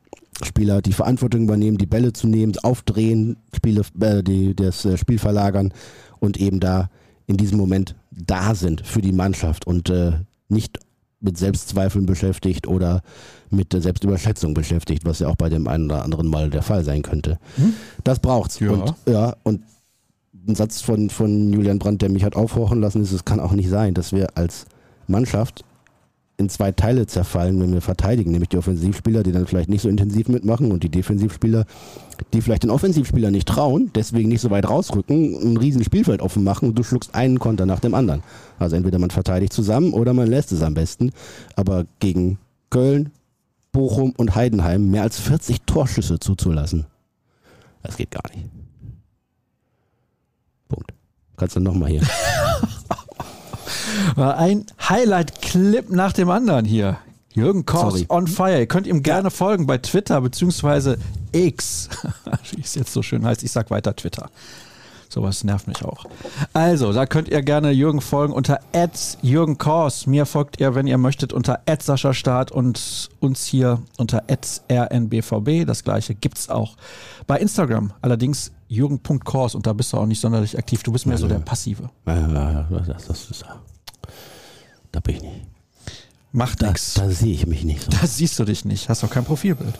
B: Spieler die Verantwortung übernehmen, die Bälle zu nehmen, aufdrehen, Spiele, äh, die, das äh, Spiel verlagern und eben da in diesem Moment da sind für die Mannschaft und äh, nicht mit Selbstzweifeln beschäftigt oder mit der Selbstüberschätzung beschäftigt, was ja auch bei dem einen oder anderen Mal der Fall sein könnte. Hm? Das braucht's.
A: Ja.
B: Und, ja, und ein Satz von, von Julian Brandt, der mich hat aufhorchen lassen, ist, es kann auch nicht sein, dass wir als Mannschaft in zwei Teile zerfallen, wenn wir verteidigen, nämlich die Offensivspieler, die dann vielleicht nicht so intensiv mitmachen und die Defensivspieler, die vielleicht den Offensivspieler nicht trauen, deswegen nicht so weit rausrücken, ein riesen Spielfeld offen machen und du schluckst einen Konter nach dem anderen. Also entweder man verteidigt zusammen oder man lässt es am besten. Aber gegen Köln, Bochum und Heidenheim mehr als 40 Torschüsse zuzulassen, das geht gar nicht. Punkt. Kannst du nochmal hier. [laughs]
A: Ein Highlight-Clip nach dem anderen hier. Jürgen Kors on fire. Ihr könnt ihm gerne folgen bei Twitter beziehungsweise X. [laughs] Wie es jetzt so schön heißt. Ich sag weiter Twitter. Sowas nervt mich auch. Also, da könnt ihr gerne Jürgen folgen unter Jürgen Kors. Mir folgt ihr, wenn ihr möchtet, unter Sascha Start und uns hier unter rnbvb. Das gleiche gibt's auch bei Instagram. Allerdings jürgen.kors und da bist du auch nicht sonderlich aktiv. Du bist mehr so der Passive.
B: Ja, das, das ist, da bin ich nicht.
A: Macht
B: Da,
A: nichts.
B: da sehe ich mich nicht so.
A: Da siehst du dich nicht. Hast doch kein Profilbild.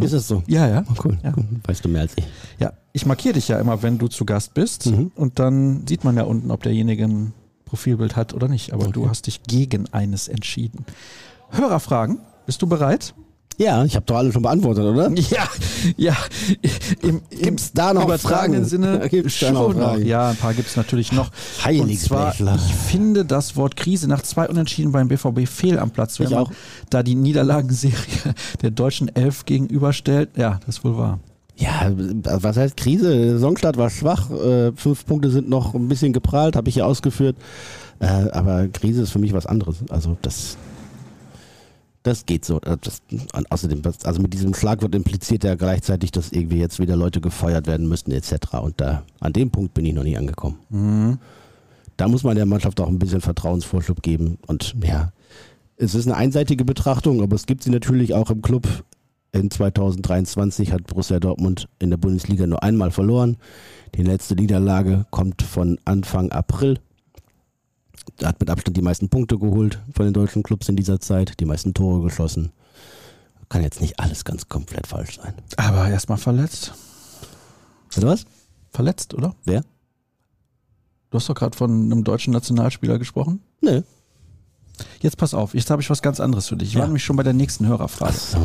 B: Ist es so?
A: Ja, ja.
B: Oh, cool.
A: Ja.
B: cool. Weißt du mehr als ich.
A: Ja, ich markiere dich ja immer, wenn du zu Gast bist.
B: Mhm.
A: Und dann sieht man ja unten, ob derjenige ein Profilbild hat oder nicht. Aber du hast dich gegen eines entschieden. Hörerfragen. Bist du bereit?
B: Ja, ich habe doch alle schon beantwortet, oder? [laughs]
A: Ja, ja. Im, im
B: Gibt's da noch
A: übertragenen
B: Fragen?
A: Sinne [laughs]
B: Gibt's noch
A: schon noch.
B: Fragen?
A: Ja, ein paar gibt es natürlich noch. Und zwar, ich finde das Wort Krise nach zwei Unentschieden beim BVB fehl am Platz, wenn
B: Ich
A: man
B: auch.
A: da die Niederlagenserie [laughs] der deutschen Elf gegenüberstellt. Ja, das ist wohl wahr.
B: Ja, was heißt Krise? Saisonstart war schwach. Äh, fünf Punkte sind noch ein bisschen geprahlt, habe ich hier ausgeführt. Äh, aber Krise ist für mich was anderes. Also das, das geht so. Äh, Das, außerdem, also mit diesem Schlagwort impliziert er gleichzeitig, dass irgendwie jetzt wieder Leute gefeuert werden müssten etc. Und da an dem Punkt bin ich noch nie angekommen. Da muss man der Mannschaft auch ein bisschen Vertrauensvorschub geben. Und ja, es ist eine einseitige Betrachtung, aber es gibt sie natürlich auch im Club. In 2023 hat Borussia Dortmund in der Bundesliga nur einmal verloren. Die letzte Niederlage kommt von Anfang April. Er hat mit Abstand die meisten Punkte geholt von den deutschen Clubs in dieser Zeit, die meisten Tore geschossen. Kann jetzt nicht alles ganz komplett falsch sein.
A: Aber erstmal verletzt.
B: Oder was?
A: Verletzt, oder?
B: Wer?
A: Du hast doch gerade von einem deutschen Nationalspieler gesprochen.
B: Nö.
A: Jetzt pass auf, jetzt habe ich was ganz anderes für dich. Ich war
B: Ja.
A: nämlich schon bei der nächsten Hörerfrage.
B: So.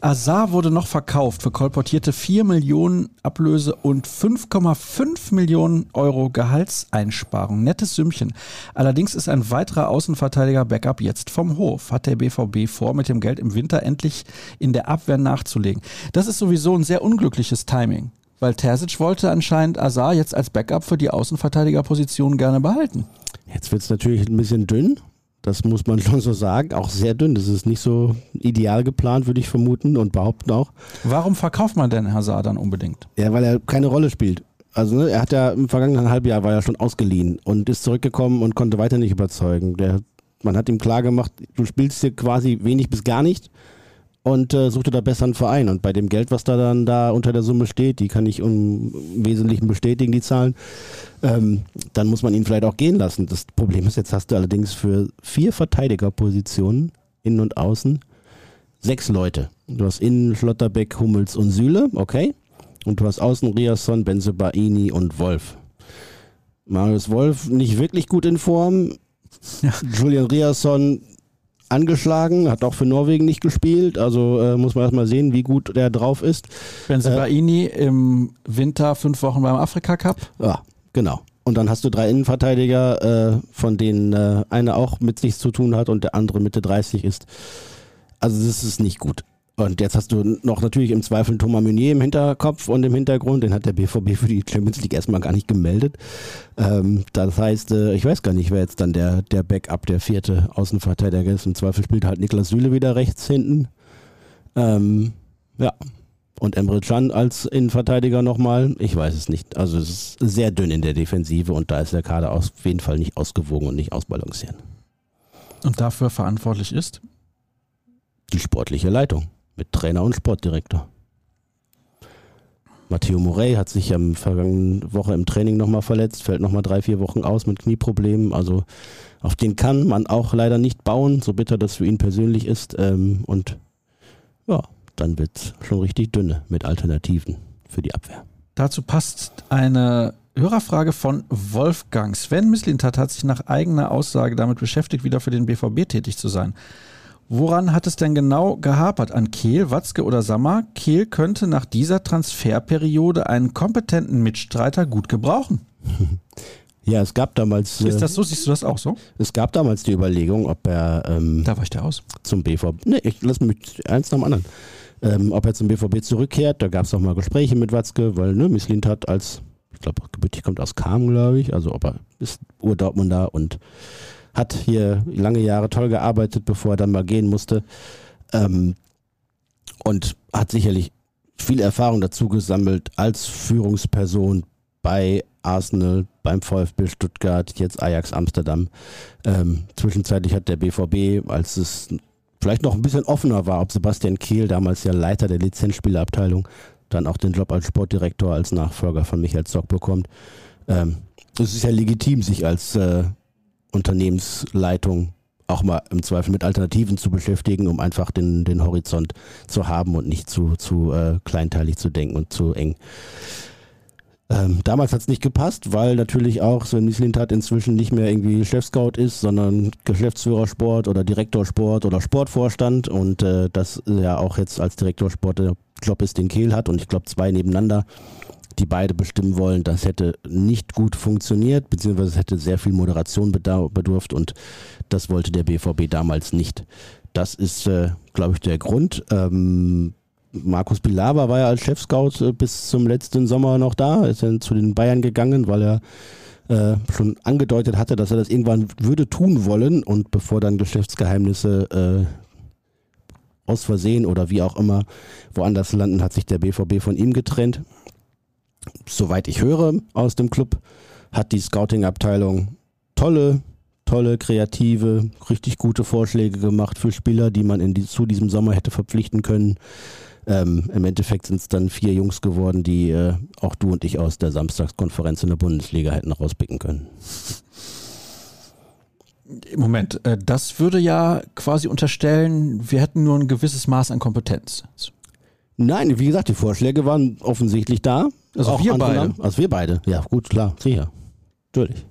A: Azar wurde noch verkauft für kolportierte 4 Millionen Ablöse und 5,5 Millionen Euro Gehaltseinsparung. Nettes Sümmchen. Allerdings ist ein weiterer Außenverteidiger-Backup jetzt vom Hof. Hat der BVB vor, mit dem Geld im Winter endlich in der Abwehr nachzulegen. Das ist sowieso ein sehr unglückliches Timing. Weil Terzic wollte anscheinend Azar jetzt als Backup für die Außenverteidigerposition gerne behalten.
B: Jetzt wird es natürlich ein bisschen dünn. Das muss man [laughs] schon so sagen. Auch sehr dünn. Das ist nicht so ideal geplant, würde ich vermuten und behaupten auch.
A: Warum verkauft man denn Hazard dann unbedingt?
B: Ja, weil er keine Rolle spielt. Also ne, er hat ja im vergangenen Halbjahr war er schon ausgeliehen und ist zurückgekommen und konnte weiter nicht überzeugen. Der, man hat ihm klar gemacht, du spielst hier quasi wenig bis gar nicht und äh, suchte da besser einen Verein. Und bei dem Geld, was da dann da unter der Summe steht, die kann ich im Wesentlichen bestätigen, die Zahlen, ähm, dann muss man ihn vielleicht auch gehen lassen. Das Problem ist, jetzt hast du allerdings für vier Verteidigerpositionen, innen und außen, sechs Leute. Du hast innen Schlotterbeck, Hummels und Süle, okay. Und du hast außen Riasson, Benzebaini und Wolf. Marius Wolf nicht wirklich gut in Form.
A: Ja.
B: Julian Riasson angeschlagen, hat auch für Norwegen nicht gespielt. Also äh, muss man erstmal sehen, wie gut der drauf ist.
A: Benzebaini im Winter fünf Wochen beim Afrika Cup.
B: Ja, genau. Und dann hast du drei Innenverteidiger, äh, von denen äh, einer auch mit nichts zu tun hat und der andere Mitte 30 ist. Also das ist nicht gut. Und jetzt hast du noch natürlich im Zweifel Thomas Meunier im Hinterkopf und im Hintergrund. Den hat der BVB für die Champions League erstmal gar nicht gemeldet. Ähm, das heißt, äh, ich weiß gar nicht, wer jetzt dann der, der Backup, der vierte Außenverteidiger ist. Im Zweifel spielt halt Niklas Süle wieder rechts hinten. Ähm, ja, Und Emre Can als Innenverteidiger nochmal? Ich weiß es nicht. Also es ist sehr dünn in der Defensive und da ist der Kader auf jeden Fall nicht ausgewogen und nicht ausbalanciert.
A: Und dafür verantwortlich ist?
B: Die sportliche Leitung mit Trainer und Sportdirektor. Matteo Morey hat sich am vergangenen Woche im Training nochmal verletzt, fällt nochmal drei, vier Wochen aus mit Knieproblemen. Also auf den kann man auch leider nicht bauen, so bitter das für ihn persönlich ist. Ähm, und ja, dann wird es schon richtig dünne mit Alternativen für die Abwehr.
A: Dazu passt eine Hörerfrage von Wolfgang. Sven Mislintat hat sich nach eigener Aussage damit beschäftigt, wieder für den BVB tätig zu sein. Woran hat es denn genau gehapert? An Kehl, Watzke oder Sammer? Kehl könnte nach dieser Transferperiode einen kompetenten Mitstreiter gut gebrauchen. [laughs]
B: Ja, es gab damals.
A: Ist das so? Siehst du das auch so?
B: Es gab damals die Überlegung, ob er. Ähm,
A: da weicht er aus.
B: Zum BVB. Nee, ich lass mich eins nach dem anderen. Ähm, ob er zum BVB zurückkehrt, da gab es auch mal Gespräche mit Watzke, weil ne, Misslint hat als, ich glaube, gebürtig kommt aus Kam, glaube ich, also ob er ist Ur-Dortmunder und hat hier lange Jahre toll gearbeitet, bevor er dann mal gehen musste. Ähm, und hat sicherlich viel Erfahrung dazu gesammelt als Führungsperson bei Arsenal, beim VfB Stuttgart, jetzt Ajax Amsterdam. Ähm, zwischenzeitlich hat der BVB, als es vielleicht noch ein bisschen offener war, ob Sebastian Kehl, damals ja Leiter der Lizenzspielerabteilung, dann auch den Job als Sportdirektor, als Nachfolger von Michael Zock bekommt. Ähm, es ist ja legitim, sich als äh, Unternehmensleitung auch mal im Zweifel mit Alternativen zu beschäftigen, um einfach den, den Horizont zu haben und nicht zu, zu äh, kleinteilig zu denken und zu eng. Ähm, damals hat es nicht gepasst, weil natürlich auch Sven Mislintat inzwischen nicht mehr irgendwie Chefscout ist, sondern Geschäftsführer Sport oder Direktor Sport oder Sportvorstand. Und äh, das ja auch jetzt als Direktor Sport der Job ist, den Kehl hat. Und ich glaube zwei nebeneinander die beide bestimmen wollen, das hätte nicht gut funktioniert, beziehungsweise es hätte sehr viel Moderation bedurft und das wollte der BVB damals nicht. Das ist, äh, glaube ich, der Grund. Ähm, Markus Pilawa war ja als Chefscout äh, bis zum letzten Sommer noch da, ist dann zu den Bayern gegangen, weil er äh, schon angedeutet hatte, dass er das irgendwann würde tun wollen und bevor dann Geschäftsgeheimnisse äh, aus Versehen oder wie auch immer woanders landen, hat sich der BVB von ihm getrennt soweit ich höre aus dem Club, hat die Scouting-Abteilung tolle, tolle, kreative, richtig gute Vorschläge gemacht für Spieler, die man die, zu diesem Sommer hätte verpflichten können. Ähm, Im Endeffekt sind es dann vier Jungs geworden, die äh, auch du und ich aus der Samstagskonferenz in der Bundesliga hätten rauspicken können.
A: Moment, äh, das würde ja quasi unterstellen, wir hätten nur ein gewisses Maß an Kompetenz.
B: Nein, wie gesagt, die Vorschläge waren offensichtlich da.
A: Also auch wir beide.
B: Namen. Also wir beide. Ja, gut, klar, sicher. Natürlich.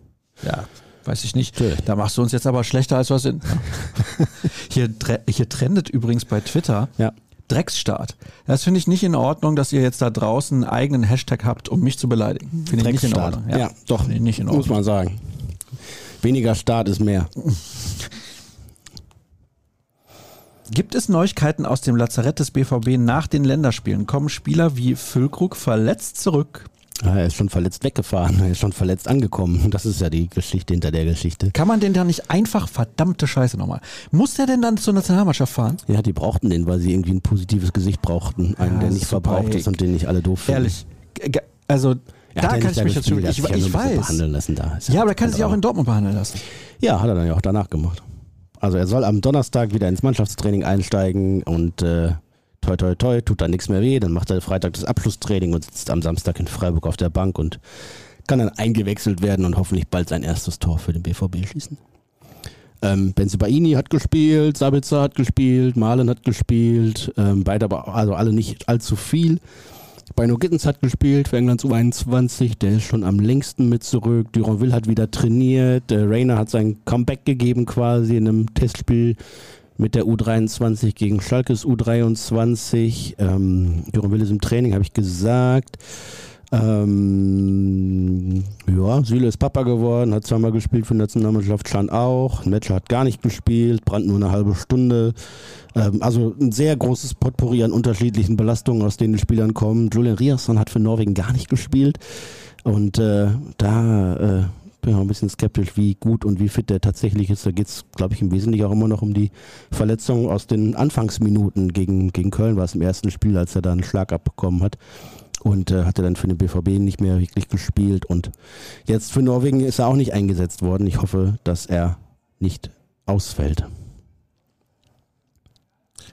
A: Ja, weiß ich nicht. Natürlich. Da machst du uns jetzt aber schlechter, als wir sind. [laughs] hier, hier trendet übrigens bei Twitter
B: ja.
A: Drecksstaat. Das finde ich nicht in Ordnung, dass ihr jetzt da draußen einen eigenen Hashtag habt, um mich zu beleidigen. Finde ich nicht in Ordnung.
B: Ja, ja doch. Nicht in Ordnung. Muss man sagen. Weniger Staat ist mehr. [laughs]
A: Gibt es Neuigkeiten aus dem Lazarett des BVB nach den Länderspielen? Kommen Spieler wie Füllkrug verletzt zurück?
B: Ja, er ist schon verletzt weggefahren, er ist schon verletzt angekommen. Das ist ja die Geschichte hinter der Geschichte.
A: Kann man den da nicht einfach, verdammte Scheiße nochmal, muss der denn dann zur Nationalmannschaft fahren?
B: Ja, die brauchten den, weil sie irgendwie ein positives Gesicht brauchten. Einen, ja, der nicht verbraucht ist und den nicht alle doof finden.
A: Ehrlich, also
B: ja,
A: da kann ich mich schon, ich, ich, ich weiß.
B: Behandeln lassen da.
A: Ja, aber da kann er sich auch in Dortmund behandeln lassen.
B: Ja, hat er dann ja auch danach gemacht. Also er soll am Donnerstag wieder ins Mannschaftstraining einsteigen und äh, toi toi toi, tut da nichts mehr weh. Dann macht er Freitag das Abschlusstraining und sitzt am Samstag in Freiburg auf der Bank und kann dann eingewechselt werden und hoffentlich bald sein erstes Tor für den BVB schießen. Ähm, Benzibaini hat gespielt, Sabitzer hat gespielt, Malen hat gespielt, ähm, beide aber also alle nicht allzu viel. Bino Gittens hat gespielt für Englands U21, der ist schon am längsten mit zurück. Duranville hat wieder trainiert. Der Rainer hat sein Comeback gegeben quasi in einem Testspiel mit der U23 gegen Schalkes U23. Ähm, Duranville ist im Training, habe ich gesagt. Ähm, Süle ist Papa geworden, hat zweimal gespielt für die Nationalmannschaft, Chan auch. Metscher hat gar nicht gespielt, Brand nur eine halbe Stunde. Ähm, also ein sehr großes Potpourri an unterschiedlichen Belastungen, aus denen die Spielern kommen. Julian Riasson hat für Norwegen gar nicht gespielt. Und äh, da äh, bin auch ein bisschen skeptisch, wie gut und wie fit der tatsächlich ist. Da geht es, glaube ich, im Wesentlichen auch immer noch um die Verletzung aus den Anfangsminuten gegen, gegen Köln, war es im ersten Spiel, als er da einen Schlag abbekommen hat. Und äh, hatte dann für den BVB nicht mehr wirklich gespielt. Und jetzt für Norwegen ist er auch nicht eingesetzt worden. Ich hoffe, dass er nicht ausfällt.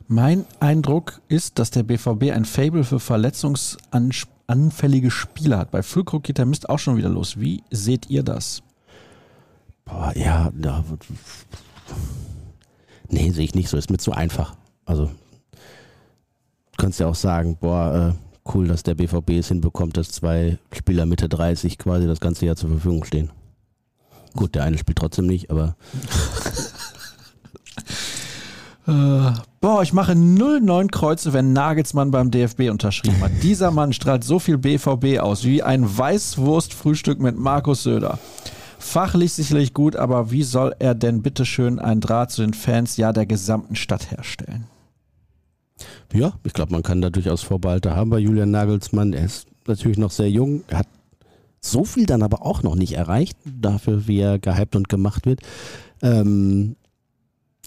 A: Mein Eindruck ist, dass der BVB ein Fable für verletzungsanfällige Spieler hat. Bei Füllkrug geht der Mist auch schon wieder los. Wie seht ihr das?
B: Boah, ja, ja. Nee, sehe ich nicht so. Ist mir zu einfach. Also, du kannst ja auch sagen, boah, äh, cool, dass der BVB es hinbekommt, dass zwei Spieler Mitte 30 quasi das ganze Jahr zur Verfügung stehen. Gut, der eine spielt trotzdem nicht, aber [laughs]
A: Äh, boah, ich mache 09 Kreuze, wenn Nagelsmann beim DFB unterschrieben hat. Dieser Mann strahlt so viel BVB aus, wie ein Weißwurstfrühstück mit Markus Söder. Fachlich sicherlich gut, aber wie soll er denn bitteschön einen Draht zu den Fans, ja der gesamten Stadt herstellen?
B: Ja, ich glaube, man kann da durchaus Vorbehalte haben bei Julian Nagelsmann. Er ist natürlich noch sehr jung. Er hat so viel dann aber auch noch nicht erreicht, dafür, wie er gehypt und gemacht wird. Ähm,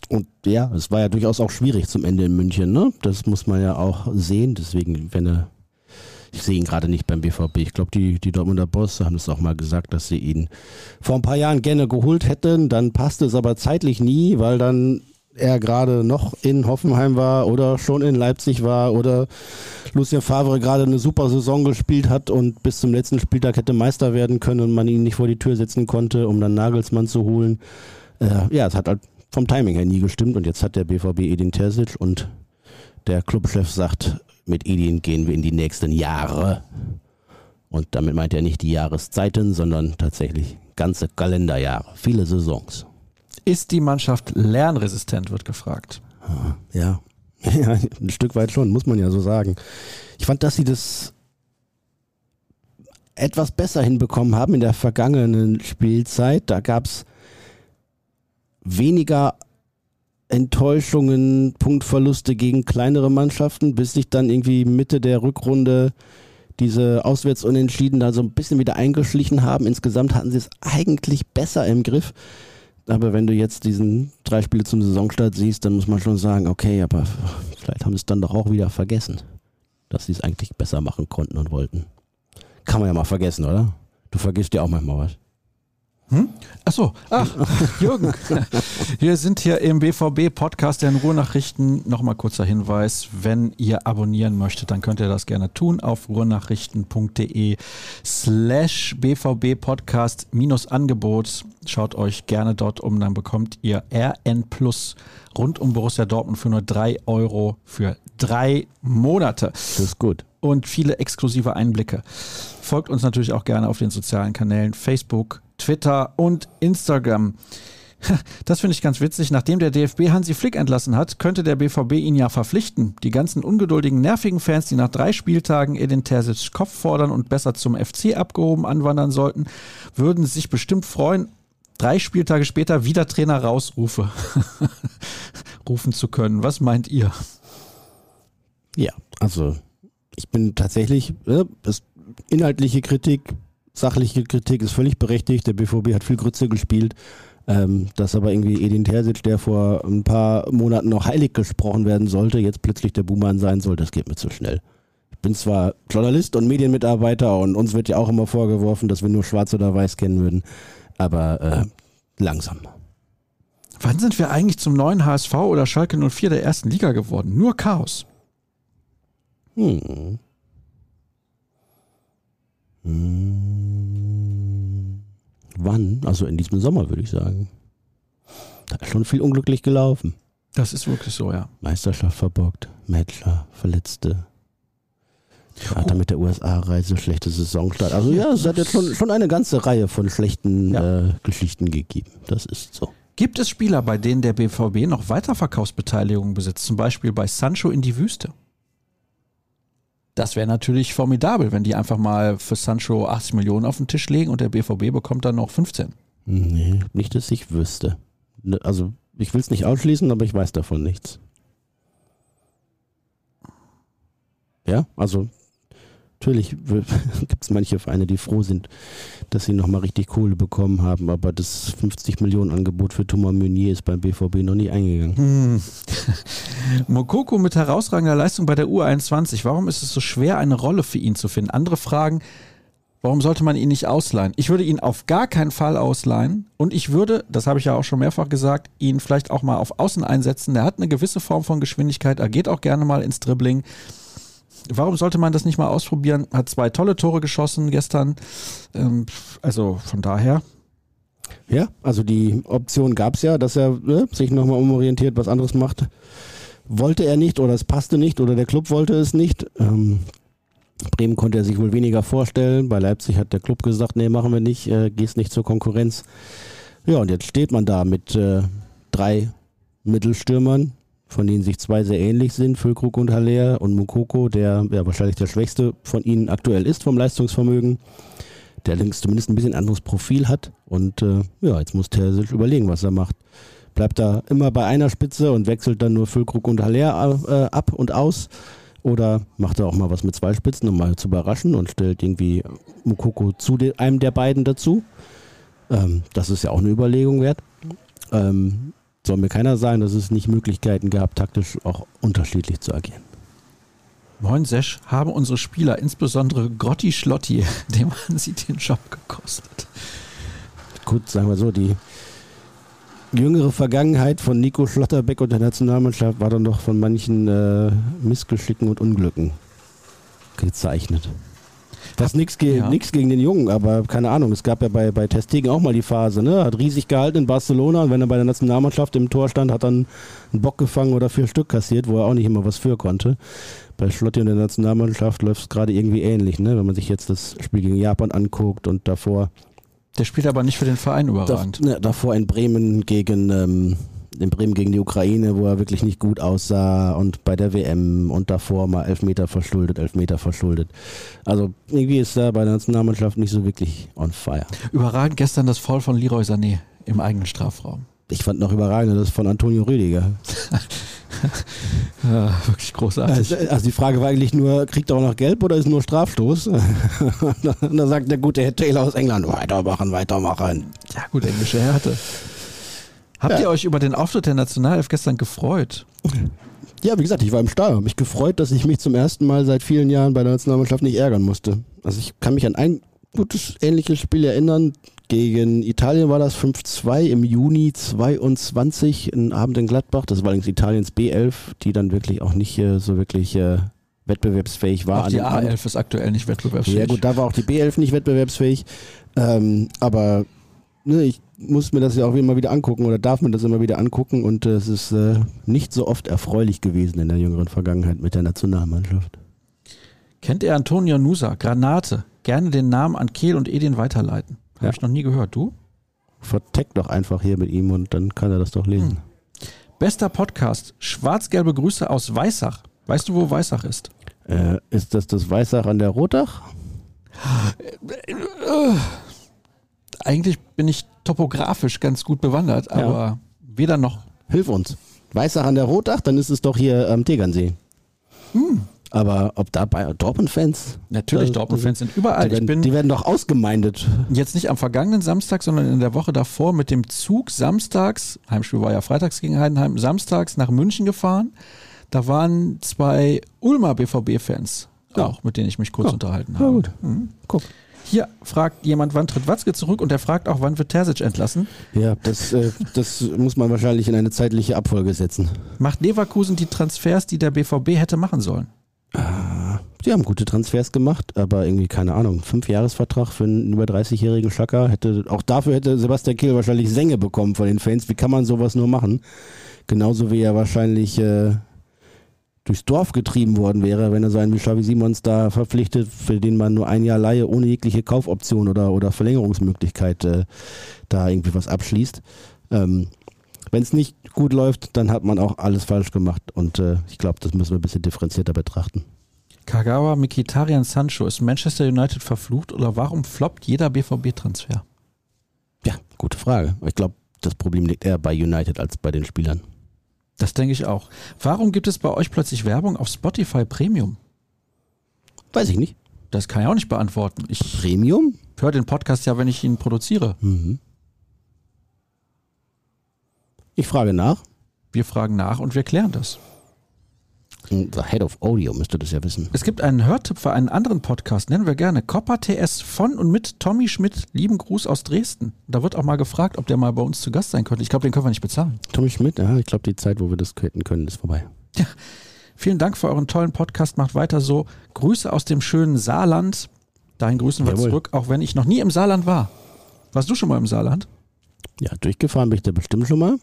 B: und ja, es war ja durchaus auch schwierig zum Ende in München, ne? Das muss man ja auch sehen. Deswegen, wenn er, ich sehe ihn gerade nicht beim BVB. Ich glaube, die, die Dortmunder Bosse haben es auch mal gesagt, dass sie ihn vor ein paar Jahren gerne geholt hätten. Dann passte es aber zeitlich nie, weil dann er gerade noch in Hoffenheim war oder schon in Leipzig war oder Lucien Favre gerade eine super Saison gespielt hat und bis zum letzten Spieltag hätte Meister werden können und man ihn nicht vor die Tür setzen konnte, um dann Nagelsmann zu holen. Äh, ja, es hat halt vom Timing her nie gestimmt und jetzt hat der BVB Edin Terzic und der Clubchef sagt, mit Edin gehen wir in die nächsten Jahre. Und damit meint er nicht die Jahreszeiten, sondern tatsächlich ganze Kalenderjahre, viele Saisons.
A: Ist die Mannschaft lernresistent, wird gefragt.
B: Ja. [laughs] ja, ein Stück weit schon, muss man ja so sagen. Ich fand, dass sie das etwas besser hinbekommen haben in der vergangenen Spielzeit. Da gab es weniger Enttäuschungen, Punktverluste gegen kleinere Mannschaften, bis sich dann irgendwie Mitte der Rückrunde diese Auswärtsunentschieden da so ein bisschen wieder eingeschlichen haben. Insgesamt hatten sie es eigentlich besser im Griff. Aber wenn du jetzt diesen drei Spiele zum Saisonstart siehst, dann muss man schon sagen, okay, aber vielleicht haben sie es dann doch auch wieder vergessen, dass sie es eigentlich besser machen konnten und wollten. Kann man ja mal vergessen, oder? Du vergisst ja auch manchmal was.
A: Hm? Achso, ach, [laughs] Jürgen. [laughs] Wir sind hier im BVB-Podcast der Ruhrnachrichten. Nochmal kurzer Hinweis, wenn ihr abonnieren möchtet, dann könnt ihr das gerne tun auf ruhrnachrichten.de slash BVB-Podcast minus Angebot. Schaut euch gerne dort um, dann bekommt ihr RN Plus rund um Borussia Dortmund für nur drei Euro für drei Monate.
B: Das ist gut.
A: Und viele exklusive Einblicke. Folgt uns natürlich auch gerne auf den sozialen Kanälen Facebook, Twitter und Instagram. [laughs] Das finde ich ganz witzig. Nachdem der DFB Hansi Flick entlassen hat, könnte der BVB ihn ja verpflichten. Die ganzen ungeduldigen, nervigen Fans, die nach drei Spieltagen Edin Terzic Kopf fordern und besser zum FC abgehoben anwandern sollten, würden sich bestimmt freuen, drei Spieltage später wieder Trainer rausrufe [laughs] rufen zu können. Was meint ihr?
B: Ja, also ich bin tatsächlich, äh, inhaltliche Kritik sachliche Kritik ist völlig berechtigt. Der BVB hat viel Grütze gespielt. Ähm, dass aber irgendwie Edin Terzic, der vor ein paar Monaten noch heilig gesprochen werden sollte, jetzt plötzlich der Buhmann sein soll, das geht mir zu schnell. Ich bin zwar Journalist und Medienmitarbeiter und uns wird ja auch immer vorgeworfen, dass wir nur schwarz oder weiß kennen würden, aber äh, langsam.
A: Wann sind wir eigentlich zum neuen HSV oder Schalke 04 der ersten Liga geworden? Nur Chaos.
B: Hm. Hm. Wann? Also in diesem Sommer, würde ich sagen. Da ist schon viel unglücklich gelaufen.
A: Das ist wirklich so, ja.
B: Meisterschaft verbockt, Matcher, Verletzte. Gerade oh. mit der USA-Reise, schlechte Saisonstart. Also ja, es hat jetzt schon, schon eine ganze Reihe von schlechten ja. äh, Geschichten gegeben. Das ist so.
A: Gibt es Spieler, bei denen der BVB noch Weiterverkaufsbeteiligungen besitzt? Zum Beispiel bei Sancho in die Wüste? Das wäre natürlich formidabel, wenn die einfach mal für Sancho 80 Millionen auf den Tisch legen und der BVB bekommt dann noch 15.
B: Nee, nicht, dass ich wüsste. Ne, also, ich will es nicht ausschließen, aber ich weiß davon nichts. Ja, also natürlich [laughs] gibt es manche Vereine, die froh sind, dass sie nochmal richtig Kohle bekommen haben, aber das 50 Millionen Angebot für Thomas Meunier ist beim BVB noch nie eingegangen. Hm. [laughs]
A: Mokoko mit herausragender Leistung bei der U21. Warum ist es so schwer, eine Rolle für ihn zu finden? Andere fragen, Warum sollte man ihn nicht ausleihen? Ich würde ihn auf gar keinen Fall ausleihen und ich würde, das habe ich ja auch schon mehrfach gesagt, ihn vielleicht auch mal auf Außen einsetzen. Er hat eine gewisse Form von Geschwindigkeit, er geht auch gerne mal ins Dribbling. Warum sollte man das nicht mal ausprobieren? Hat zwei tolle Tore geschossen gestern. Ähm, also von daher.
B: Ja, also die Option gab es ja, dass er ne, sich nochmal umorientiert, was anderes macht. Wollte er nicht oder es passte nicht oder der Club wollte es nicht. Ähm, Bremen konnte er sich wohl weniger vorstellen. Bei Leipzig hat der Club gesagt, nee, machen wir nicht, äh, gehst nicht zur Konkurrenz. Ja, und jetzt steht man da mit äh, drei Mittelstürmern, von denen sich zwei sehr ähnlich sind, Füllkrug und Haller und Mukoko, der ja, wahrscheinlich der schwächste von ihnen aktuell ist vom Leistungsvermögen, der allerdings zumindest ein bisschen anderes Profil hat. Und äh, ja, jetzt muss Terzic überlegen, was er macht. Bleibt er immer bei einer Spitze und wechselt dann nur Füllkrug und Haller äh, ab und aus oder macht er auch mal was mit zwei Spitzen, um mal zu überraschen und stellt irgendwie Mukoko zu einem der beiden dazu? Ähm, das ist ja auch eine Überlegung wert. Ähm, soll mir keiner sagen, dass es nicht Möglichkeiten gab, taktisch auch unterschiedlich zu agieren.
A: Moin Sesch, haben unsere Spieler, insbesondere Grotti Schlotti, [laughs] dem haben sie den Job gekostet?
B: Gut, sagen wir so, die jüngere Vergangenheit von Nico Schlotterbeck und der Nationalmannschaft war dann doch von manchen äh, Missgeschicken und Unglücken gezeichnet. Das nichts ge ja. gegen den Jungen, aber keine Ahnung. Es gab ja bei, bei Testegen auch mal die Phase, ne? Hat riesig gehalten in Barcelona und wenn er bei der Nationalmannschaft im Tor stand, hat dann einen Bock gefangen oder vier Stück kassiert, wo er auch nicht immer was für konnte. Bei Schlotti und der Nationalmannschaft läuft es gerade irgendwie ähnlich, ne? Wenn man sich jetzt das Spiel gegen Japan anguckt und davor
A: der spielt aber nicht für den Verein überragend.
B: Da, ne, davor in Bremen gegen ähm, in Bremen gegen die Ukraine, wo er wirklich nicht gut aussah und bei der WM und davor mal Elfmeter verschuldet, Elfmeter verschuldet. Also irgendwie ist er bei der Nationalmannschaft nicht so wirklich on fire.
A: Überragend gestern das Foul von Leroy Sané im eigenen Strafraum.
B: Ich fand noch überragend das von Antonio Rüdiger. [laughs]
A: ja, wirklich großartig.
B: Also, also, die Frage war eigentlich nur, kriegt er auch noch Gelb oder ist nur Strafstoß? [laughs] Und da sagt der gute Herr Taylor aus England, weitermachen, weitermachen.
A: Ja gut, englische Härte. Habt ja. ihr euch über den Auftritt der Nationalelf gestern gefreut?
B: Ja, wie gesagt, ich war im Stadion. Mich gefreut, dass ich mich zum ersten Mal seit vielen Jahren bei der Nationalmannschaft nicht ärgern musste. Also ich kann mich an ein gutes ähnliches Spiel erinnern. Gegen Italien war das 5-2 im Juni 22, ein Abend in Gladbach. Das war allerdings Italiens B11, die dann wirklich auch nicht äh, so wirklich äh, wettbewerbsfähig war.
A: Auch die A11 ist aktuell nicht wettbewerbsfähig.
B: Ja gut, da war auch die B11 nicht wettbewerbsfähig. Ähm, aber ne, ich muss mir das ja auch immer wieder angucken oder darf mir das immer wieder angucken und äh, es ist äh, nicht so oft erfreulich gewesen in der jüngeren Vergangenheit mit der Nationalmannschaft.
A: Kennt ihr Antonio Nusa, Granate? Gerne den Namen an Kehl und Edin weiterleiten. Habe ja. ich noch nie gehört. Du?
B: Verteckt doch einfach hier mit ihm und dann kann er das doch lesen. Hm.
A: Bester Podcast. Schwarz-gelbe Grüße aus Weißach. Weißt du, wo Weißach ist?
B: Äh, ist das das Weißach an der Rotach?
A: Eigentlich bin ich topografisch ganz gut bewandert, aber ja. weder noch.
B: Hilf uns. Weißach an der Rotach, dann ist es doch hier am Tegernsee. Hm. Aber ob da bei Dortmund-Fans?
A: Natürlich, Dortmund-Fans sind überall.
B: Die werden, bin, die werden doch ausgemeindet.
A: Jetzt nicht am vergangenen Samstag, sondern in der Woche davor mit dem Zug samstags, Heimspiel war ja freitags gegen Heidenheim, samstags nach München gefahren. Da waren zwei Ulmer BVB-Fans ja. auch, mit denen ich mich kurz ja. unterhalten habe. Ja, gut. Mhm. Guck. Hier fragt jemand, wann tritt Watzke zurück und der fragt auch, wann wird Terzic entlassen.
B: Ja, das, äh, das muss man wahrscheinlich in eine zeitliche Abfolge setzen.
A: Macht Leverkusen die Transfers, die der BVB hätte machen sollen?
B: Sie haben gute Transfers gemacht, aber irgendwie, keine Ahnung, Fünfjahresvertrag für einen über 30-jährigen Schacker hätte, auch dafür hätte Sebastian Kehl wahrscheinlich Sänge bekommen von den Fans. Wie kann man sowas nur machen? Genauso wie er wahrscheinlich äh, durchs Dorf getrieben worden wäre, wenn er so einen wie Xavi Simons da verpflichtet, für den man nur ein Jahr Laie ohne jegliche Kaufoption oder, oder Verlängerungsmöglichkeit äh, da irgendwie was abschließt. Ähm, wenn es nicht gut läuft, dann hat man auch alles falsch gemacht. Und äh, ich glaube, das müssen wir ein bisschen differenzierter betrachten.
A: Kagawa, Mikitarian, Sancho, ist Manchester United verflucht oder warum floppt jeder BVB-Transfer?
B: Ja, gute Frage. Ich glaube, das Problem liegt eher bei United als bei den Spielern.
A: Das denke ich auch. Warum gibt es bei euch plötzlich Werbung auf Spotify Premium?
B: Weiß ich nicht.
A: Das kann ich auch nicht beantworten. Ich
B: Premium?
A: höre den Podcast ja, wenn ich ihn produziere.
B: Ich frage nach.
A: Wir fragen nach und wir klären das.
B: The Head of Audio müsste das ja wissen.
A: Es gibt einen Hörtipp für einen anderen Podcast, nennen wir gerne Copper TS von und mit Tommy Schmidt. Lieben Gruß aus Dresden. Da wird auch mal gefragt, ob der mal bei uns zu Gast sein könnte. Ich glaube, den können wir nicht bezahlen.
B: Tommy Schmidt, ja, ich glaube, die Zeit, wo wir das hätten können, ist vorbei.
A: Vielen Dank für euren tollen Podcast. Macht weiter so. Grüße aus dem schönen Saarland. Dahin grüßen wir
B: Jawohl.
A: zurück, auch wenn ich noch nie im Saarland war. Warst du schon mal im Saarland?
B: Ja, durchgefahren bin ich da bestimmt schon mal.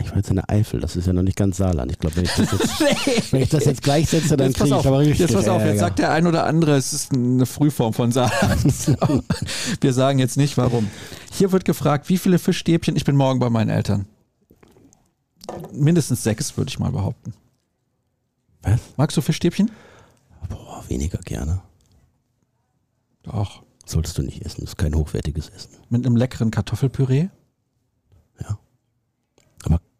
B: Ich war jetzt in der Eifel, das ist ja noch nicht ganz Saarland. Ich glaube, wenn ich das jetzt, [laughs] wenn ich das jetzt gleichsetze, dann kriege ich
A: auf,
B: aber richtig
A: jetzt pass auf, jetzt sagt der ein oder andere, es ist eine Frühform von Saarland. [laughs] Wir sagen jetzt nicht warum. Hier wird gefragt, wie viele Fischstäbchen, ich bin morgen bei meinen Eltern. Mindestens sechs, würde ich mal behaupten.
B: Was?
A: Magst du Fischstäbchen?
B: Boah, weniger gerne.
A: Doch.
B: Solltest du nicht essen, das ist kein hochwertiges Essen.
A: Mit einem leckeren Kartoffelpüree?
B: Ja.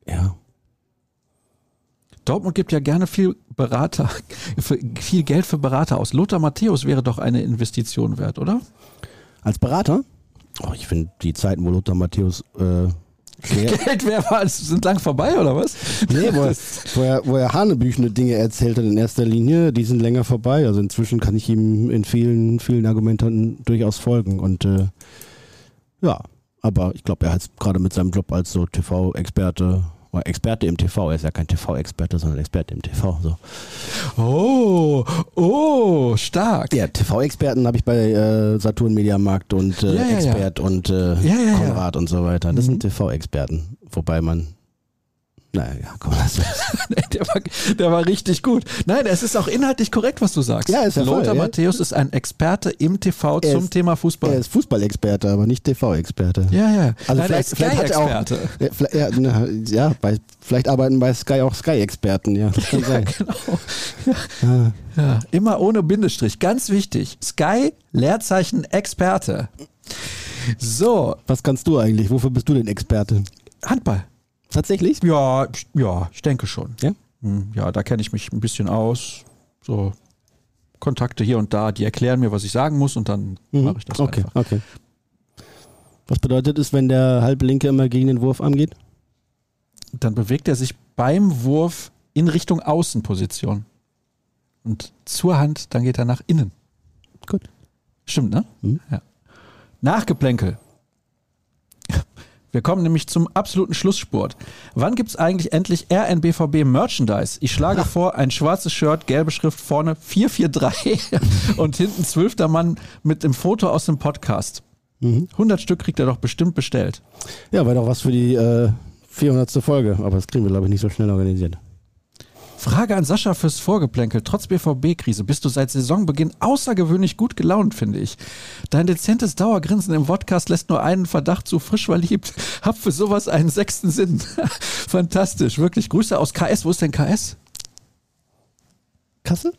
B: Ja,
A: Dortmund gibt ja gerne viel Berater, viel Geld für Berater aus. Lothar Matthäus wäre doch eine Investition wert, oder?
B: als Berater, oh, ich finde die Zeiten, wo Lothar Matthäus äh, [laughs] schwer,
A: Geld wäre, sind lang vorbei, oder was?
B: nee, wo, er, wo, er, wo er hanebüchene Dinge erzählt hat in erster Linie, die sind länger vorbei. Also inzwischen kann ich ihm in vielen, vielen Argumenten durchaus folgen. Und äh, ja, aber ich glaube, er hat gerade mit seinem Job als so TV-Experte oder Experte im TV, er ist ja kein TV-Experte, sondern Experte im TV. So.
A: Oh, oh, stark.
B: Ja, TV-Experten habe ich bei äh, Saturn Mediamarkt und äh,
A: Ja, ja, ja.
B: Expert und äh,
A: Ja, ja, ja.
B: Konrad und so weiter. Das
A: Mhm.
B: sind TV-Experten. Wobei man, naja, ja, komm, lass es. [laughs]
A: Der war, der war richtig gut. Nein, es ist auch inhaltlich korrekt, was du sagst.
B: Ja, ist voll,
A: Lothar
B: ja.
A: Matthäus ist ein Experte im TV
B: Er
A: zum
B: ist-
A: Thema Fußball.
B: Er ist Fußballexperte, aber nicht TV-Experte.
A: ja, ja.
B: Also
A: Nein,
B: vielleicht, vielleicht hat er auch, ja, vielleicht, ja, na, ja bei, vielleicht arbeiten bei Sky auch Sky-Experten, ja. Das kann [laughs] sein.
A: Genau.
B: Ja.
A: Ja, immer ohne Bindestrich. Ganz wichtig. Sky, Leerzeichen, Experte. So,
B: Was kannst du eigentlich? Wofür bist du denn Experte?
A: Handball.
B: Tatsächlich?
A: Ja, ich- ja, ich denke schon.
B: Ja?
A: Hm, Ja, da kenne ich mich ein bisschen aus. So Kontakte hier und da, die erklären mir, was ich sagen muss und dann
B: Mhm.
A: mache ich das
B: okay,
A: einfach.
B: okay. Was bedeutet es, wenn der Halblinke immer gegen den Wurf angeht?
A: Dann bewegt er sich beim Wurf in Richtung Außenposition. Und zur Hand, dann geht er nach innen.
B: Gut.
A: Stimmt, ne?
B: Mhm.
A: Ja. Nachgeplänkel. Wir kommen nämlich zum absoluten Schlussspurt. Wann gibt es eigentlich endlich RNBVB Merchandise? Ich schlage [laughs] vor, ein schwarzes Shirt, gelbe Schrift vorne 443 [laughs] und hinten zwölfter Mann mit dem Foto aus dem Podcast.
B: Mhm.
A: 100 Stück kriegt er doch bestimmt bestellt.
B: Ja, war doch was für die äh, 400. Folge, aber das kriegen wir, glaube ich, nicht so schnell organisiert.
A: Frage an Sascha fürs Vorgeplänkel. Trotz BVB-Krise bist du seit Saisonbeginn außergewöhnlich gut gelaunt, finde ich. Dein dezentes Dauergrinsen im Podcast lässt nur einen Verdacht zu frisch verliebt. [laughs] Hab für sowas einen sechsten Sinn. [laughs] Fantastisch, wirklich. Grüße aus KS. Wo ist denn KS?
B: Kassel?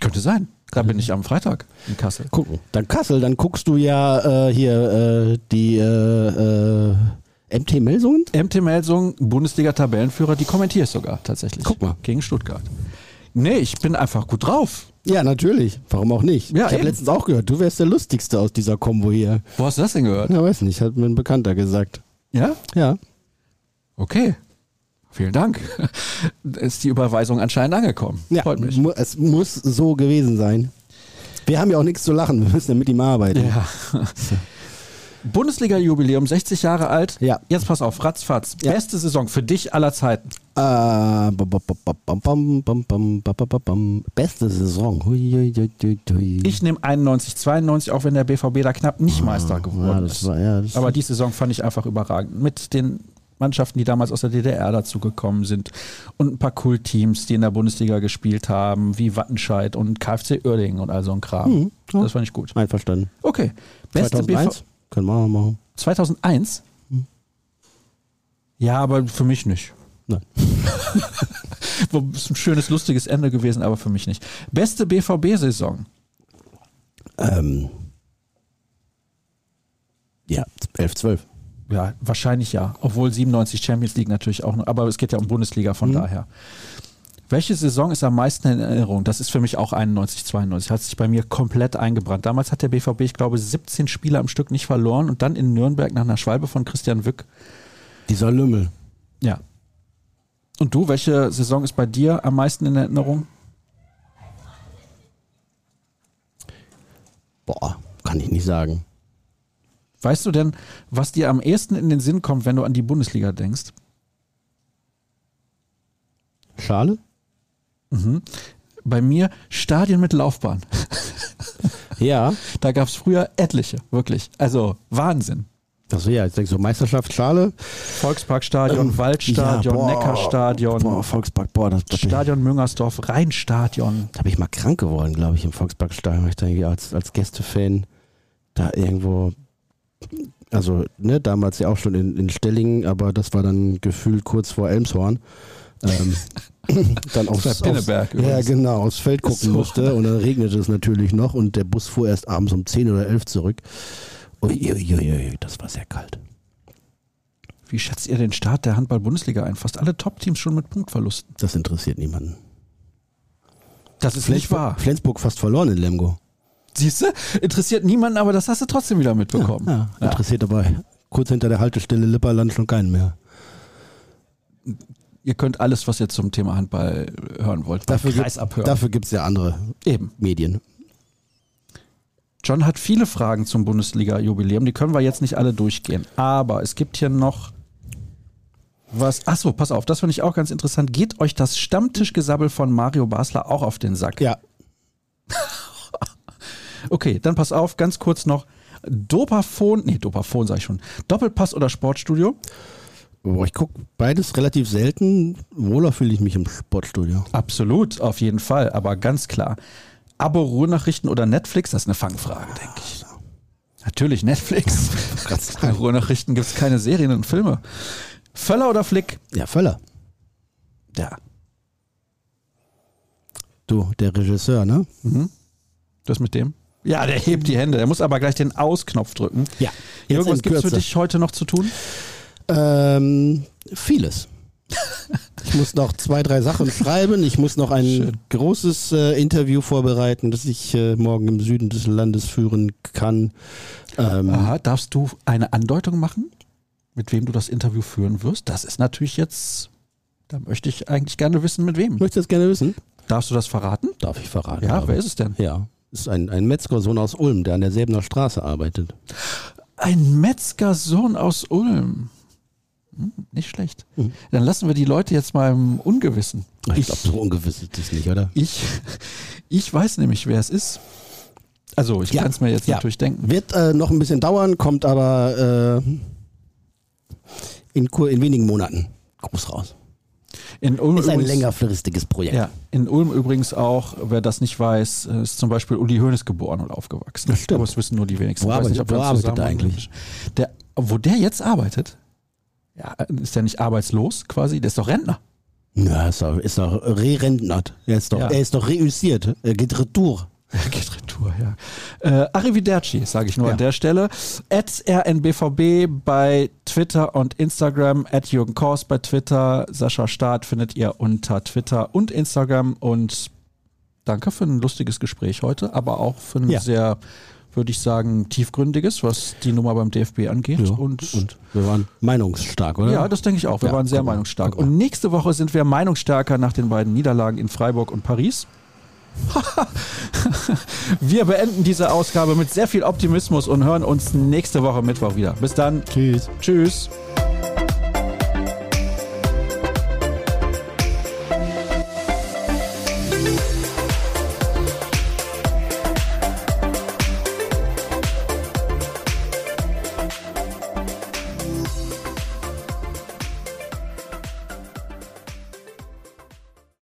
A: Könnte sein. Da bin ich am Freitag in Kassel.
B: Gucken. Dann Kassel, dann guckst du ja äh, hier äh, die äh, äh, MT Melsungen.
A: MT Melsung, Bundesliga-Tabellenführer, die kommentiere ich sogar tatsächlich.
B: Guck mal.
A: Gegen Stuttgart. Nee, ich bin einfach gut drauf.
B: Ja, natürlich. Warum auch nicht?
A: Ja,
B: ich habe letztens auch gehört, du wärst der lustigste aus dieser Kombo hier.
A: Wo hast du das denn gehört?
B: Ja, weiß nicht, hat mir ein Bekannter gesagt.
A: Ja?
B: Ja.
A: Okay. Vielen Dank. [laughs] Ist die Überweisung anscheinend angekommen.
B: ja
A: Freut mich.
B: Es muss so gewesen sein. Wir haben ja auch nichts zu lachen, wir müssen ja mit ihm arbeiten.
A: Ja. [laughs] Bundesliga-Jubiläum, 60 Jahre alt.
B: Ja.
A: Jetzt pass auf, ratzfatz.
B: Ja.
A: Beste Saison für dich aller Zeiten.
B: Äh, beste Saison.
A: Ich nehme 91, 92, auch wenn der BVB da knapp nicht Meister geworden ist.
B: Ja, war,
A: Aber die Saison fand ich einfach überragend. Mit den Mannschaften, die damals aus der DDR dazugekommen sind und ein paar Kultteams, die in der Bundesliga gespielt haben, wie Wattenscheid und KfC Uerdingen und all so ein Kram.
B: Hm, ja.
A: Das fand ich gut.
B: Einverstanden.
A: Okay. Beste
B: 2001?
A: BV
B: können wir auch machen.
A: 2001?
B: Hm.
A: Ja, aber für mich nicht.
B: Nein. [laughs]
A: Ist ein schönes, lustiges Ende gewesen, aber für mich nicht. Beste BVB-Saison.
B: Ähm, ja, 11, 12.
A: Ja, wahrscheinlich ja. Obwohl 97 Champions League natürlich auch noch, aber es geht ja um Bundesliga, von
B: Mhm.
A: daher. Welche Saison ist am meisten in Erinnerung? Das ist für mich auch 91, 92. Hat sich bei mir komplett eingebrannt. Damals hat der BVB, ich glaube, 17 Spiele am Stück nicht verloren und dann in Nürnberg nach einer Schwalbe von Christian Wück.
B: Dieser Lümmel.
A: Ja. Und du, welche Saison ist bei dir am meisten in Erinnerung?
B: Boah, kann ich nicht sagen.
A: Weißt du denn, was dir am ehesten in den Sinn kommt, wenn du an die Bundesliga denkst?
B: Schale?
A: Bei mir Stadien mit Laufbahn. [laughs]
B: Ja.
A: Da gab es früher etliche, wirklich. Also Wahnsinn.
B: Also ja, ich denke so Meisterschaft, Schale.
A: Volksparkstadion, Waldstadion,
B: Ähm, Ja, boah.
A: Neckarstadion,
B: Boah, Volkspark, boah, das, das
A: Stadion Müngersdorf, Rheinstadion.
B: Da bin ich mal krank geworden, glaube ich, im Volksparkstadion, weil ich da irgendwie als, als Gästefan da irgendwo, also ne, damals ja auch schon in, in Stellingen, aber das war dann gefühlt kurz vor Elmshorn. Ähm, [laughs] dann aufs,
A: bei Pinneberg
B: aufs, ja genau, aufs Feld gucken
A: So.
B: musste und dann regnete es natürlich noch und der Bus fuhr erst abends um 10 oder 11 zurück. Uiuiui, das war sehr kalt.
A: Wie schätzt ihr den Start der Handball-Bundesliga ein? Fast alle Top-Teams schon mit Punktverlusten.
B: Das interessiert niemanden.
A: Das ist nicht wahr.
B: Flensburg fast verloren in Lemgo.
A: Siehst du? Interessiert niemanden, aber das hast du trotzdem wieder mitbekommen.
B: Ja, interessiert dabei. Kurz hinter der Haltestelle Lipperland schon keinen mehr.
A: Ihr könnt alles, was ihr zum Thema Handball hören wollt,
B: Dafür,
A: Kreis
B: gibt,
A: abhören.
B: dafür gibt es ja andere
A: Eben.
B: Medien.
A: John hat viele Fragen zum Bundesliga-Jubiläum. Die können wir jetzt nicht alle durchgehen. Aber es gibt hier noch was. Achso, pass auf, das finde ich auch ganz interessant. Geht euch das Stammtischgesabbel von Mario Basler auch auf den Sack?
B: Ja, [laughs]
A: Okay, dann pass auf, ganz kurz noch. Dopaphon, nee, Dopaphon sag ich schon. Doppelpass oder Sportstudio?
B: Boah, ich gucke beides relativ selten. Wohler fühle ich mich im Sportstudio.
A: Absolut, auf jeden Fall, aber ganz klar. Abo, Ruhrnachrichten oder Netflix? Das ist eine Fangfrage, denke ich. Natürlich Netflix. [laughs] Bei Ruhrnachrichten gibt es keine Serien und Filme. Völler oder Flick?
B: Ja, Völler.
A: Ja.
B: Du, der Regisseur, ne?
A: Das mit dem? Ja, der hebt die Hände. Der muss aber gleich den Ausknopf drücken.
B: Ja.
A: Jürgen, was
B: in
A: gibt es für dich heute noch zu tun?
B: Ähm, vieles. Ich muss noch zwei, drei Sachen schreiben. Ich muss noch ein
A: Schön.
B: großes äh, Interview vorbereiten, das ich äh, morgen im Süden des Landes führen kann. Ähm,
A: Aha, darfst du eine Andeutung machen, mit wem du das Interview führen wirst? Das ist natürlich jetzt, da möchte ich eigentlich gerne wissen, mit wem.
B: Möchtest du das gerne wissen?
A: Darfst du das verraten?
B: Darf ich verraten.
A: Ja, wer ist es denn?
B: Ja, ist ein, ein Metzgersohn aus Ulm, der an der Säbener Straße arbeitet.
A: Ein Metzgersohn aus Ulm. Hm, nicht schlecht. Dann lassen wir die Leute jetzt mal im Ungewissen.
B: Ich glaube, so ungewiss ist das nicht, oder?
A: Ich, ich weiß nämlich, wer es ist. Also, ich
B: Ja,
A: kann es mir jetzt
B: ja.
A: natürlich denken.
B: Wird äh, noch ein bisschen dauern, kommt aber äh, in, kur- in wenigen Monaten groß raus.
A: In Ulm
B: Ist ein
A: übrigens-
B: längerfristiges Projekt.
A: Ja, in Ulm übrigens auch, wer das nicht weiß, ist zum Beispiel Uli Hoeneß geboren und aufgewachsen.
B: Das stimmt.
A: Aber das wissen nur die wenigsten.
B: Wo
A: Ich weiß
B: arbeitet-
A: ob
B: wo arbeitet er eigentlich?
A: Der, wo der jetzt arbeitet? Ja, ist der nicht arbeitslos quasi? Der ist doch Rentner.
B: Ja, ist doch, ist doch re-rentnert. Er ist doch,
A: Ja.
B: er ist doch reüssiert. Er geht retour.
A: Geht Retour, ja. Äh, Arrivederci, sage ich nur
B: Ja.
A: an der Stelle. At RNBVB bei Twitter und Instagram. At Jürgen Kors bei Twitter. Sascha Staat findet ihr unter Twitter und Instagram. Und danke für ein lustiges Gespräch heute, aber auch für ein
B: Ja.
A: sehr, würde ich sagen, tiefgründiges, was die Nummer beim DFB angeht.
B: Ja,
A: Und,
B: und wir waren meinungsstark, oder?
A: ja, das denke ich auch. Wir
B: Ja,
A: waren sehr meinungsstark. Und nächste Woche sind wir meinungsstärker nach den beiden Niederlagen in Freiburg und Paris. [laughs] wir beenden diese Ausgabe mit sehr viel Optimismus und hören uns nächste Woche Mittwoch wieder. Bis dann.
B: Tschüss.
A: Tschüss.